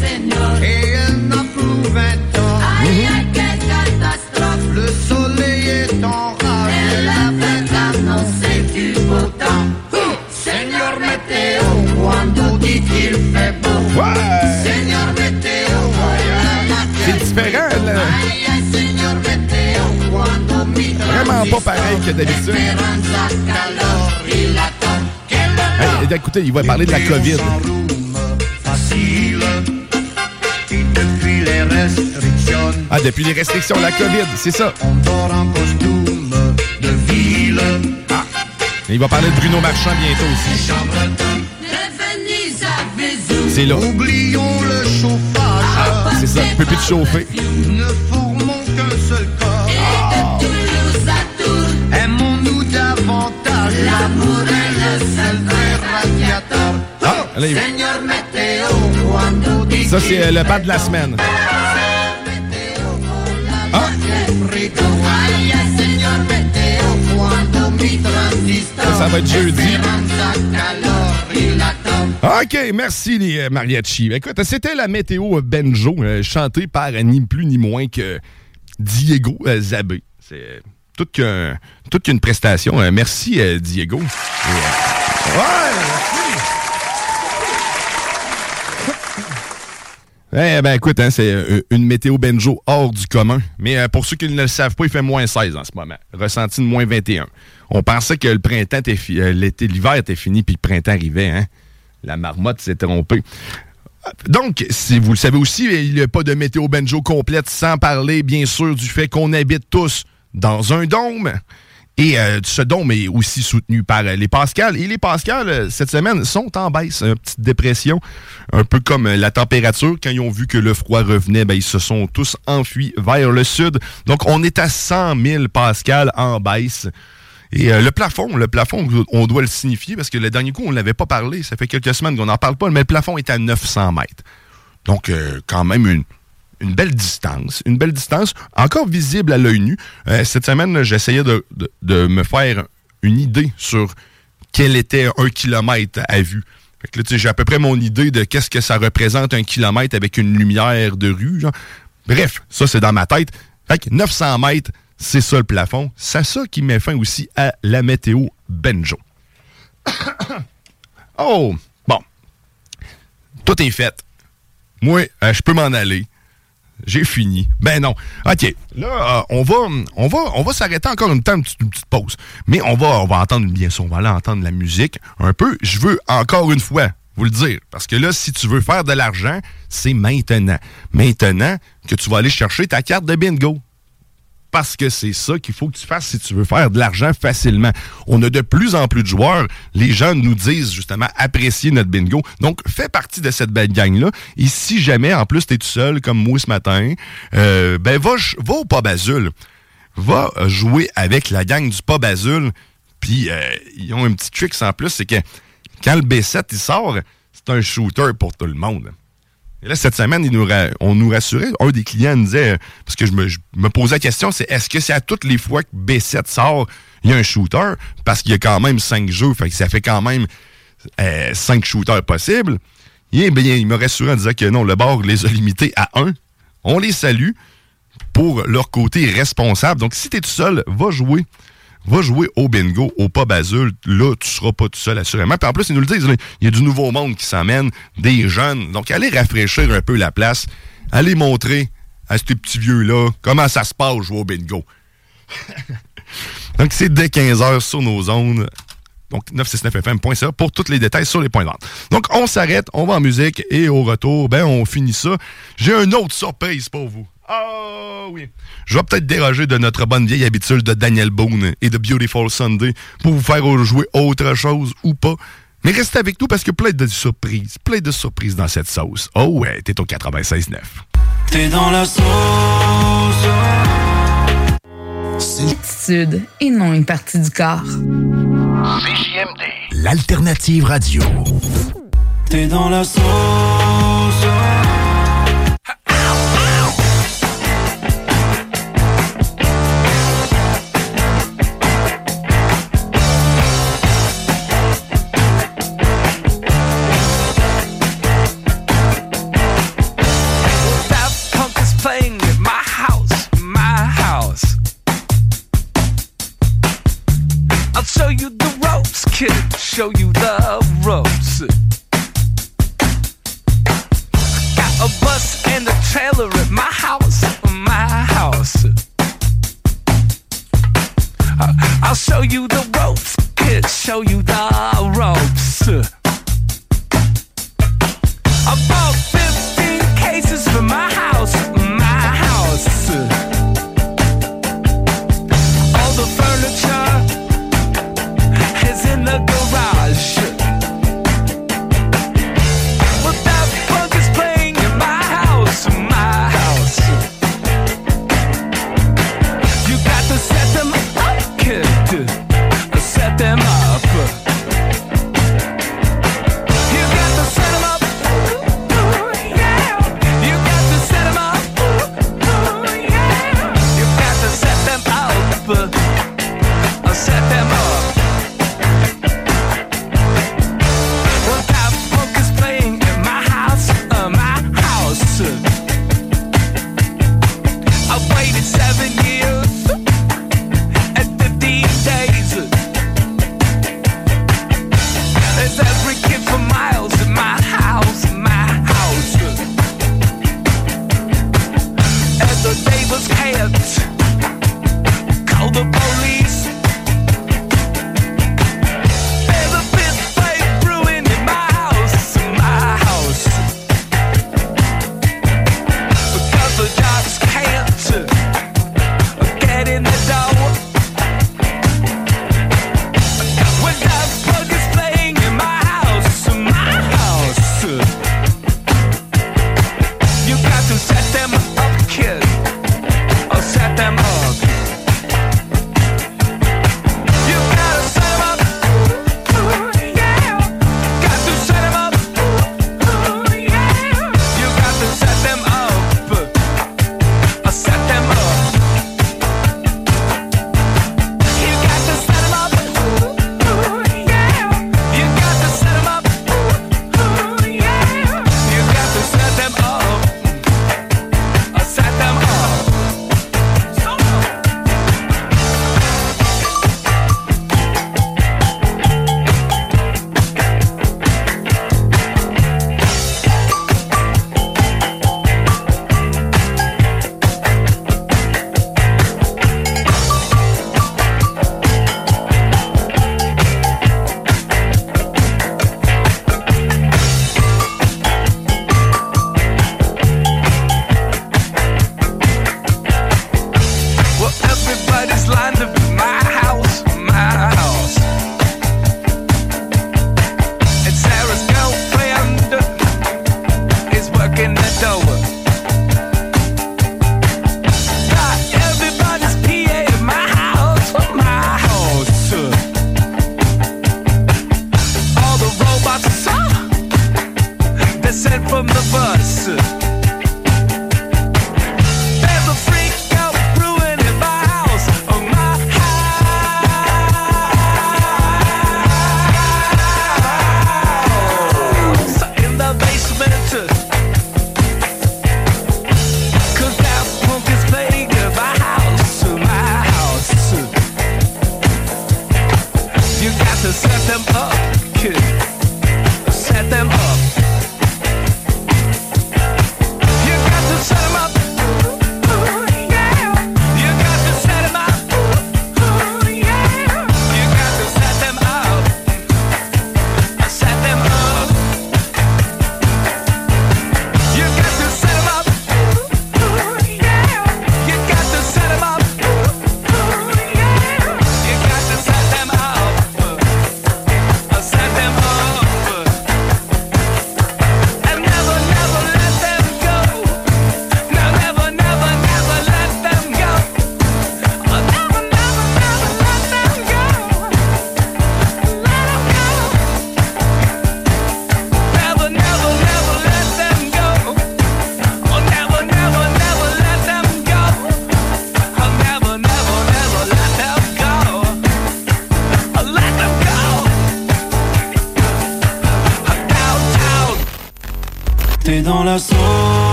S22: Seigneur. Et elle n'a plus 20 ans Aïe aïe quelle catastrophe. Le soleil est en rage. Du beau temps. Seigneur météo Quando dit-il fait beau. Seigneur météo
S5: C'est différent, là.
S22: Aïe aïe Seigneur météo Quando mi
S5: Vraiment pas pareil que d'habitude. Hey, écoutez, il va parler de la COVID.
S22: Depuis les restrictions,
S5: Ah, depuis les restrictions, la COVID, c'est ça.
S22: on dort en costume de ville.
S5: Ah. Et il va parler de Bruno Marchand bientôt aussi. C'est là.
S22: Oublions le chauffage.
S5: C'est ça, il peut plus te chauffer.
S22: Ne formons qu'un seul corps. Et de Toulouse à Tours. Aimons-nous davantage. L'amour Dit
S5: Ça, c'est euh, le pas de la semaine. Ah. Ça, ça va être jeudi. OK, merci les euh, mariachis. Écoute, c'était la météo euh, Benjo, chantée par ni plus ni moins que Diego Zabé. C'est toute qu'un- toute qu'une prestation. Merci, Diego. Ouais, merci. Eh ben écoute, hein, c'est euh, une météo Benjo hors du commun. Mais euh, pour ceux qui ne le savent pas, il fait moins 16 en ce moment. Ressenti de moins 21. On pensait que le printemps était euh, l'été, l'hiver était fini puis le printemps arrivait, hein. La marmotte s'est trompée. Donc, si vous le savez aussi, il n'y a pas de météo Benjo complète sans parler, bien sûr, du fait qu'on habite tous dans un dôme. Et euh, ce dôme est aussi soutenu par euh, les Pascal. Et les Pascal, euh, cette semaine, sont en baisse. Une petite dépression, un peu comme la température. Quand ils ont vu que le froid revenait, ben, ils se sont tous enfuis vers le sud. Donc, on est à 100 000 Pascal en baisse. Et le plafond, le plafond, on doit le signifier parce que le dernier coup, on ne l'avait pas parlé. Ça fait quelques semaines qu'on n'en parle pas, mais le plafond est à 900 mètres. Donc, quand même une, une belle distance. Une belle distance, encore visible à l'œil nu. Euh, cette semaine, j'essayais de, me faire une idée sur quel était un kilomètre à vue. Fait que j'ai à peu près mon idée de qu'est-ce que ça représente un kilomètre avec une lumière de rue. Bref, ça, c'est dans ma tête. Fait que 900 mètres, c'est ça le plafond. C'est ça qui met fin aussi à la météo Benjo. oh, bon. Tout est fait. Moi, euh, je peux m'en aller. J'ai fini. Ben non. OK. Là, euh, on va, on va, on va s'arrêter encore une, temps, une, petite, pause. Mais on va, on va entendre, bien sûr, on va aller entendre la musique un peu. Je veux encore une fois vous le dire. Parce que là, si tu veux faire de l'argent, c'est maintenant. Maintenant que tu vas aller chercher ta carte de bingo parce que c'est ça qu'il faut que tu fasses si tu veux faire de l'argent facilement. On a de plus en plus de joueurs. Les gens nous disent justement apprécier notre bingo. Donc, fais partie de cette belle gang-là. Et si jamais, en plus, tu es tout seul, comme moi ce matin, euh, ben va, au pub Azul. Va jouer avec la gang du pub Azul. Puis, euh, ils ont un petit trick en plus, c'est que quand le B7 il sort, c'est un shooter pour tout le monde. Et là, cette semaine, on nous rassurait. Un des clients nous disait, parce que je me, me posais la question, c'est est-ce que c'est à toutes les fois que B7 sort, il y a un shooter? Parce qu'il y a quand même cinq jeux, ça fait quand même euh, cinq shooters possibles. Et bien, il m'a rassuré en disant que non, le bar les a limités à un. On les salue pour leur côté responsable. Donc, si tu es tout seul, va jouer. Va jouer au bingo, au pub Azul. Là, tu seras pas tout seul, assurément. Puis en plus, ils nous le disent, il y a du nouveau monde qui s'emmène, des jeunes. Donc, allez rafraîchir un peu la place. Allez montrer à ces petits vieux-là comment ça se passe jouer au bingo. Donc, c'est dès 15h sur nos zones. Donc, 969fm.ca pour tous les détails sur les points de vente. Donc, on s'arrête, on va en musique et au retour, ben, on finit ça. J'ai une autre surprise pour vous. Oh oui. Je vais peut-être déroger de notre bonne vieille habitude de Daniel Boone et de Beautiful Sunday pour vous faire jouer autre chose ou pas. Mais restez avec nous parce que plein de surprises, plein de surprises dans cette sauce. Oh ouais, t'es au 96.9.
S23: T'es dans la sauce.
S24: Attitude et non une partie du corps.
S9: CJMD, l'alternative radio.
S24: T'es dans la sauce.
S12: show you the ropes. Got a bus and a trailer at my house, my house. Uh, I'll show you the ropes, kid, show you the ropes. About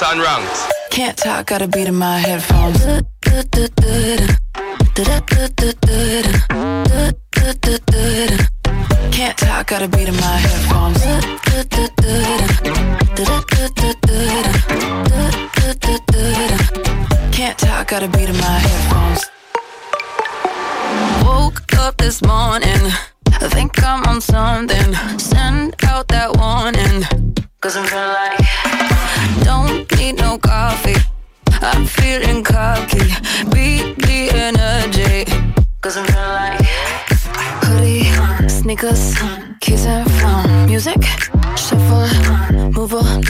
S25: ranks and ranks.
S6: Can't talk, got a beat in my headphones. Can't talk, got a beat in my headphones. Can't talk, got a beat in my headphones. Woke up this morning, I think I'm on something. Send out that warning, cause I'm feeling like don't need no coffee. I'm feeling cocky, beat the energy, cause I'm feeling like hoodie, sneakers, keys and phone, music, shuffle, move along.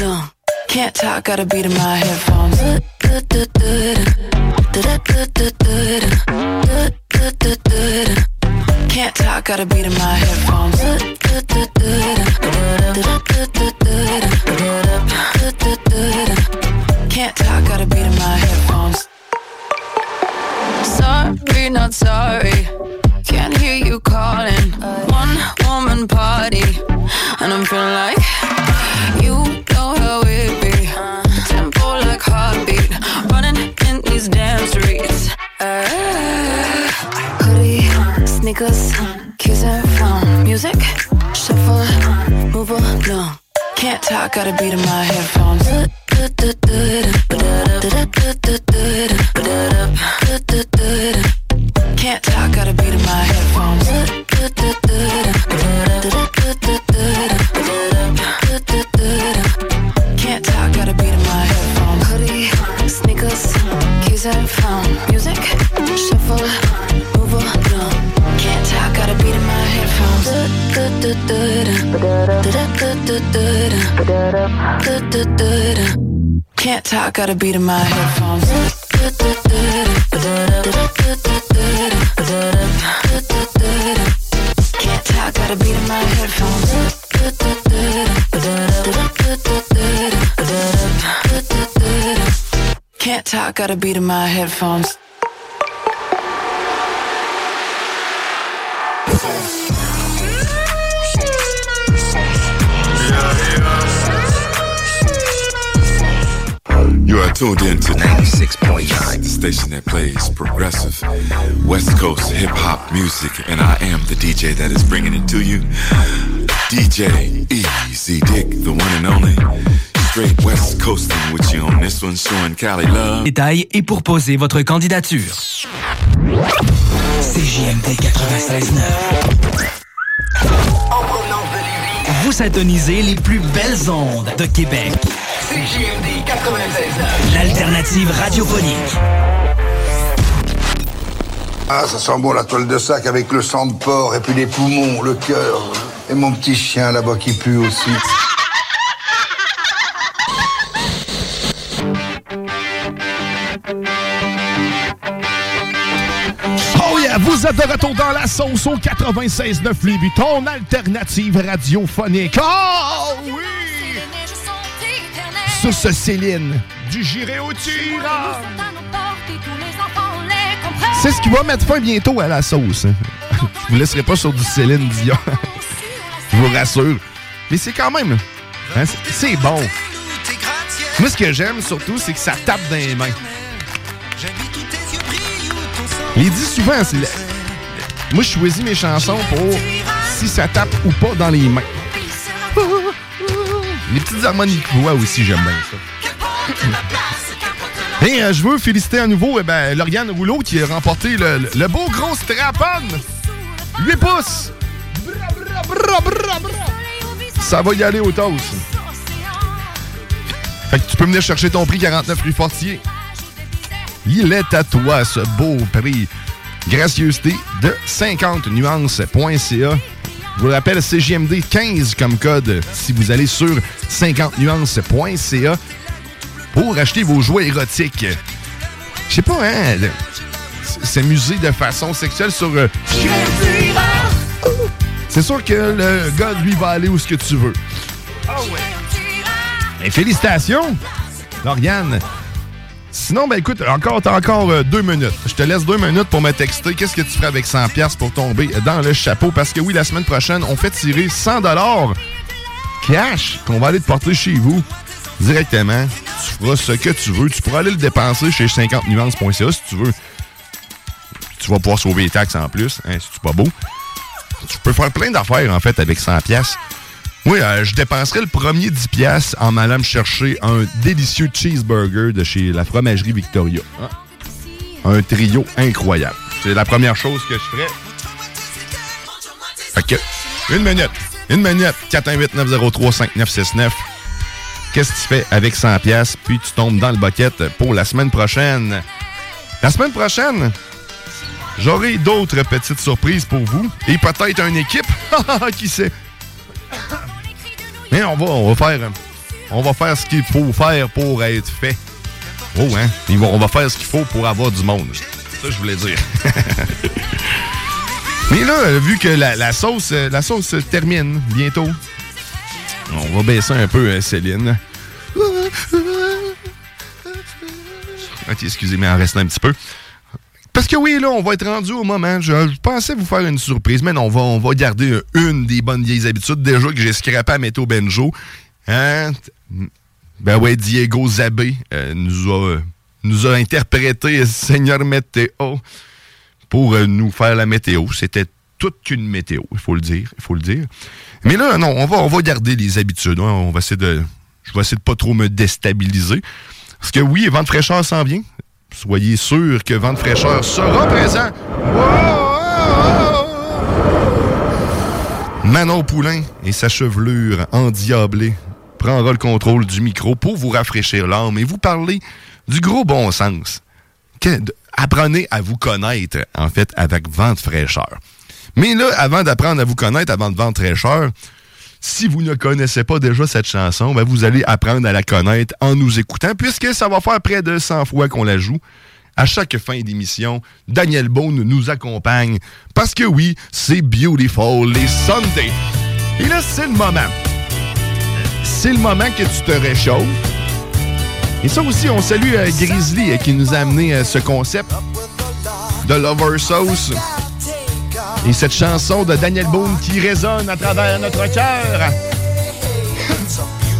S6: Can't talk, got a beat in my headphones. Can't talk, got a beat in my headphones. Can't talk, got a beat in my headphones. Sorry, not sorry. Can't hear you calling. One woman party, and I'm feeling like you know how it be. Tempo like heartbeat, running in these damn streets. Uh, hoodie, sneakers, and phone, music, shuffle, move along. Can't talk, got a beat in my headphones. Can't talk, got a beat in my headphones. Can't talk, got a beat in my headphones. Hoodie, sneakers, keys phone, music, shuffle, move along. Can't talk, got a beat in my headphones. Can't talk, got a beat in my headphones. Can't talk, got a beat in my headphones. Can't talk, got a beat in my headphones.
S22: Tuned in to 96.9, the station that plays progressive West Coast hip hop music, and I am the DJ that is bringing it to you. DJ Easy Dick, the one and only. Straight West Coasting with you on this one, showing Cali love.
S17: Détails et pour poser votre candidature. CJMD 96.9. Vous syntonisez les plus belles ondes de Québec.
S1: CJMD 96.9.
S17: L'alternative radiophonique.
S14: Ah, ça sent bon la toile de sac avec le sang de porc et puis les poumons, le cœur. Et mon petit chien là-bas qui pue aussi.
S5: Oh yeah, vous êtes de retour dans la sauce au 96.9 Lévis, ton alternative radiophonique. Oh oui! Sur ce Céline, du giré au tir. C'est ce qui va mettre fin bientôt à la sauce. hein. Je vous laisserai pas sur du Céline Dion. Je vous rassure. Mais c'est quand même... hein, c'est- c'est bon. Moi, ce que j'aime surtout, c'est que ça tape dans les mains. Il dit souvent, c'est... le- Moi, je choisis mes chansons pour si ça tape ou pas dans les mains. Les petites harmonies de aussi, j'aime bien ça. Et euh, je veux féliciter à nouveau eh ben, Lauriane Rouleau qui a remporté le, beau gros strapon. 8 pouces. Ça va y aller au toast. Fait que tu peux venir chercher ton prix 49 rue Fortier. Il est à toi ce beau prix. Gracieuseté de 50 nuances.ca. Je vous le rappelle, CGMD 15 comme code si vous allez sur 50nuances.ca pour acheter vos jouets érotiques. Je sais pas, hein? S'amuser de façon sexuelle sur. euh, C'est sûr que le gars, lui, va aller où ce que tu veux. Et félicitations, Lauriane. Sinon, ben écoute, encore, t'as encore euh, deux minutes. Je te laisse deux minutes pour me texter. Qu'est-ce que tu ferais avec 100$ piastres pour tomber dans le chapeau? Parce que oui, la semaine prochaine, on fait tirer 100$ cash qu'on va aller te porter chez vous directement. tu feras ce que tu veux. Tu pourras aller le dépenser chez 50nuances.ca si tu veux. Tu vas pouvoir sauver les taxes en plus, hein, si c'est pas beau. Tu peux faire plein d'affaires, en fait, avec 100 pièces. Oui, euh, je dépenserais le premier 10 pièces en allant me chercher un délicieux cheeseburger de chez la fromagerie Victoria. Un trio incroyable. C'est la première chose que je ferais. Fait que, une minute. Une minute. 418-903-5969. Qu'est-ce que tu fais avec 100 pièces puis tu tombes dans le bucket pour la semaine prochaine? La semaine prochaine, j'aurai d'autres petites surprises pour vous et peut-être une équipe. Qui sait? Mais on va, on va faire, on va faire ce qu'il faut faire pour être fait. Oh, hein? On va faire ce qu'il faut pour avoir du monde. Ça, je voulais dire. Mais là, vu que la, sauce, la sauce se termine bientôt, on va baisser un peu, euh, Céline. Ok, excusez, mais en restant un petit peu. Parce que oui, là, on va être rendu au moment. Je, pensais vous faire une surprise, mais non, on va, on va garder une des bonnes vieilles habitudes. Déjà que j'ai scrappé à Météo Benjo. Hein? Ben ouais, Diego Zabé euh, nous, a, nous a interprété Seigneur Météo pour euh, nous faire la météo. C'était toute une météo, il faut le dire, il faut le dire. Mais là, non, on va, on va garder les habitudes. hein. On va essayer de, je vais essayer de pas trop me déstabiliser. Parce que oui, vent de fraîcheur s'en vient. Soyez sûr que vent de fraîcheur sera présent. Manon Poulain et sa chevelure endiablée prendra le contrôle du micro pour vous rafraîchir l'âme et vous parler du gros bon sens. Apprenez à vous connaître, en fait, avec vent de fraîcheur. Mais là, avant d'apprendre à vous connaître, avant de vent de fraîcheur, si vous ne connaissez pas déjà cette chanson, ben vous allez apprendre à la connaître en nous écoutant, puisque ça va faire près de 100 fois qu'on la joue. À chaque fin d'émission, Daniel Bone nous accompagne. Parce que oui, c'est Beautiful les Sundays. Et là, c'est le moment. C'est le moment que tu te réchauffes. Et ça aussi, on salue euh, Grizzly euh, qui nous a amené euh, ce concept de Lover Sauce. Et cette chanson de Daniel Boone qui résonne à travers notre cœur.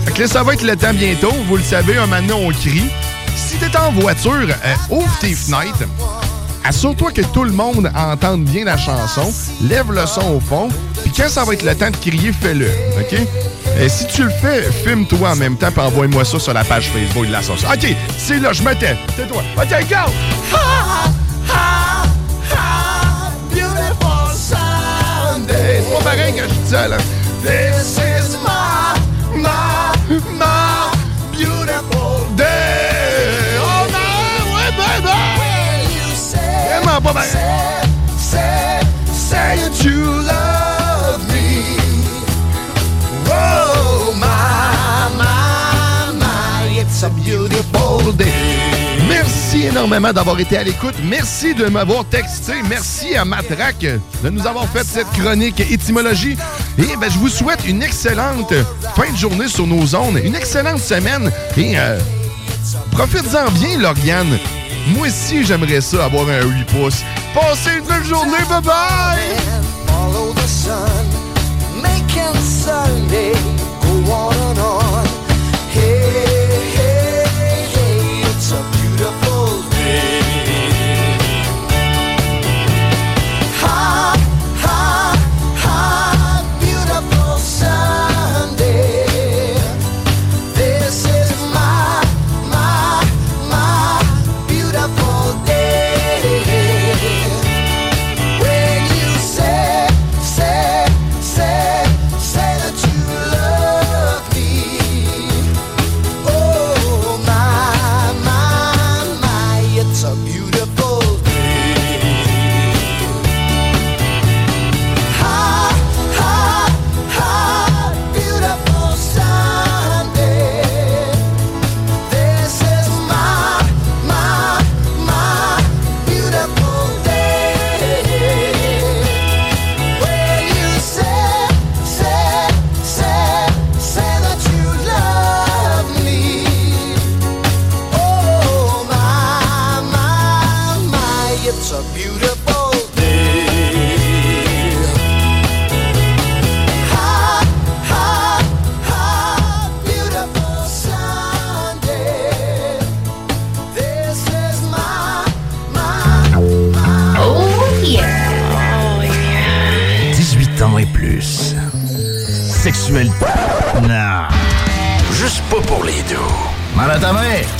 S5: Fait que ça va être le temps bientôt. Vous le savez, un moment on crie. Si t'es en voiture, euh, ouvre tes fenêtres. Assure-toi que tout le monde entende bien la chanson. Lève le son au fond. Puis quand ça va être le temps de crier, fais-le. OK? Et si tu le fais, filme-toi en même temps puis envoie-moi ça sur la page Facebook de la sauce. OK, c'est là, je me tais. Tais-toi. OK, go! Beautiful pas pareil que je là. This is my, my, my beautiful day. Oh non, ouais, baby! Vraiment pas pareil. Say, say say that you love me. Oh, my, my, my, it's a beautiful day. Énormément d'avoir été à l'écoute. Merci de m'avoir texté. Merci à Matraque de nous avoir fait cette chronique étymologie. Et ben, je vous souhaite une excellente fin de journée sur nos zones, une excellente semaine. Et euh, profite-en bien, Lauriane. Moi aussi, j'aimerais ça, avoir un 8 pouces. Passez une bonne journée. Bye-bye!
S24: Follow
S9: Sexualité. Non. Juste pas pour les deux. Maratame,